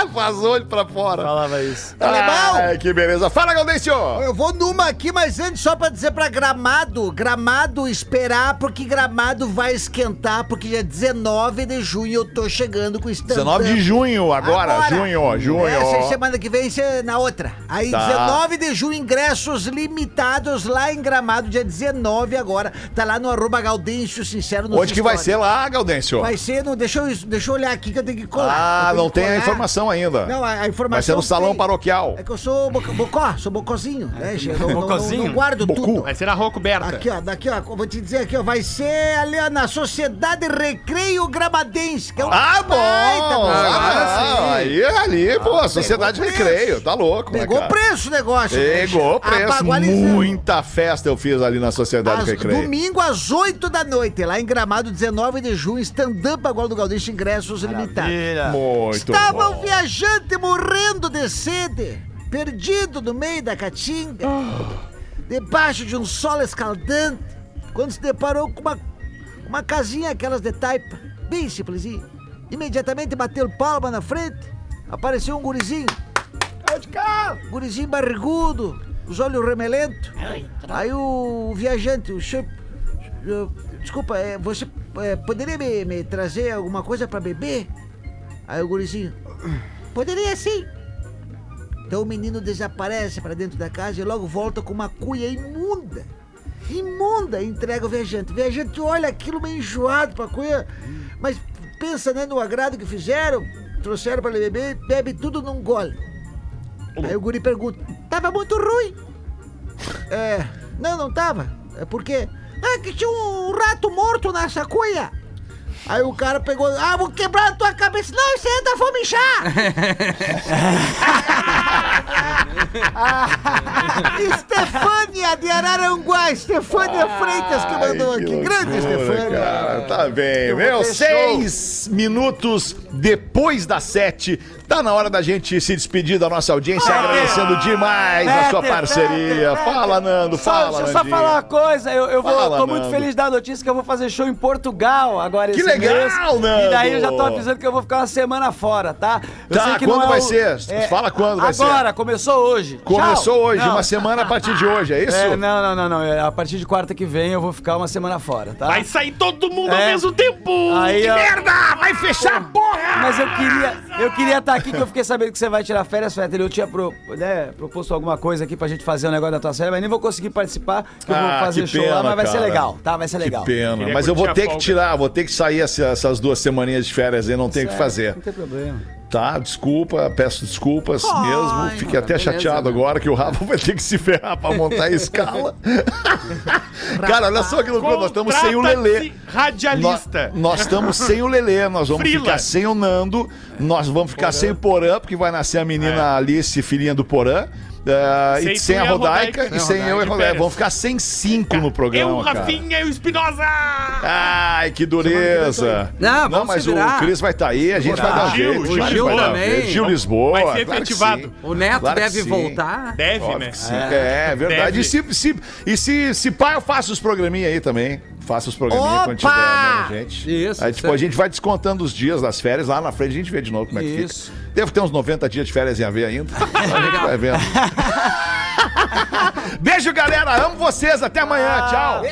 Vazou ele pra fora. falava isso. Alemão! Ai, que beleza. Fala, Gaudêncio! Eu vou numa aqui, mas antes só pra dizer pra Gramado, Gramado esperar, porque Gramado vai esquentar, porque dia 19 de junho eu tô chegando com o stand 19 de junho, agora. Junho, junho. Essa semana que vem, na outra. Aí, Tá. 19 de junho, ingressos limitados lá em Gramado, dia 19 agora. Tá lá no arroba Gaudêncio Sincero no Onde que vai ser lá, Gaudêncio? Vai ser no. Deixa eu, deixa eu olhar aqui que eu tenho que colar. Ah, tenho não tem a colar. informação não ainda. Não, a, a informação. Vai ser no salão tem. paroquial. É que eu sou boc- bocó, sou bocozinho, né? Eu não, não- Bocozinho? não guardo Bocu. tudo. Vai ser na rua coberta. Aqui, ó, daqui, ó, vou te dizer aqui, ó, vai ser ali, ó, na Sociedade Recreio Gramadense, que é um Ah, bom! Ah, não, aí, ali, pô, Sociedade Recreio, tá louco, né, Pegou cara? preço o negócio. né? Pegou preço. Muita festa eu fiz ali na Sociedade Às- Recreio. domingo às 8 da noite, lá em Gramado, 19 de junho, stand-up agora do Gaudense, ingressos limitados. Muito Estava um bom. Viajante morrendo de sede, perdido no meio da caatinga, debaixo de um sol escaldante, quando se deparou com uma, uma casinha aquelas de taipa, bem simplesinha. Imediatamente bateu palma na frente, apareceu um gurizinho. Gurizinho barrigudo, os olhos remelentos. Aí o viajante, o senhor. Desculpa, é, você é, poderia me, me trazer alguma coisa pra beber? Aí o gurizinho. Poderia sim. Então o menino desaparece pra dentro da casa e logo volta com uma cuia imunda. Imunda, entrega o viajante. O viajante olha aquilo meio enjoado pra cuia, mas pensa né, no agrado que fizeram, trouxeram pra ele beber, bebe tudo num gole. Aí o guri pergunta: Tava muito ruim. É. Não, não tava. É por quê? Ah, que tinha um rato morto nessa cuia. Aí o cara pegou, ah, vou quebrar a tua cabeça. Não, é da Fomichá. Estefânia de Araranguá, Estefânia Freitas que mandou aqui. Grande loucura, Estefânia. Cara, tá bem. vou Meu, seis minutos depois das sete. Tá na hora da gente se despedir da nossa audiência, agradecendo demais a sua parceria. fete, Fala, Nando, Só, fala, deixa eu só falar uma coisa, eu, eu vou, Fala, tô muito Nando. feliz da notícia que eu vou fazer show em Portugal agora Que esse legal, mês. Nando! E daí eu já tô avisando que eu vou ficar uma semana fora, tá? Eu Tá, quando vai o- ser? Fala quando vai ser. Agora, começou hoje. Começou Tchau. hoje, Não. uma semana a partir de hoje, é isso? É, não, não, não, não. é, A partir de quarta que vem eu vou ficar uma semana fora, tá? Vai sair todo mundo ao É. mesmo tempo! Aí, que ó. merda! Vai fechar a porra! Mas eu queria, eu queria estar aqui, que eu fiquei sabendo que você vai tirar férias, Fetter. Eu tinha pro- né, proposto alguma coisa aqui pra gente fazer um negócio da tua série, mas nem vou conseguir participar, porque eu vou Ah, fazer que show lá, pena, mas vai ser legal, tá? Vai ser legal. Que pena, mas eu vou ter que tirar, vou ter que sair essa- essas duas semaninhas de férias aí, não tenho o que fazer. Não tem problema. Tá, desculpa, peço desculpas mesmo. Fiquei até beleza, chateado né? agora que o Rafa vai ter que se ferrar pra montar a escala. Cara, olha só que loucura, nós estamos sem o Lelê. Radialista. Nós nós estamos sem o Lelê, nós vamos Frila. ficar sem o Nando, nós vamos ficar sem o Porã, porque vai nascer a menina Alice, filhinha do Porã. Sem e sem a Rodaica, Rodaica. e sem eu e Rodaica. Vamos ficar sem cinco no programa. Eu, cara. Rafinha e o Espinosa! Ai, que dureza. Não, vamos mas o. Cris vai estar aí, a gente vai dar um Gil, jeito. o claro que Gil um também. Gil Lisboa. Vai ser claro efetivado. sim. O Neto Claro deve voltar. Deve, Óbvio né? sim. É, verdade. Deve. E se, se, e se, se pá, eu faço os programinha aí também. Faço os programinha quando tiver, né, gente? Isso, Aí, tipo, a gente vai descontando os dias das férias. Lá na frente a gente vê de novo como é que Isso. fica. Devo ter uns 90 dias de férias em haver ainda. a gente vai vendo. Beijo, galera. Amo vocês. Até amanhã. Tchau.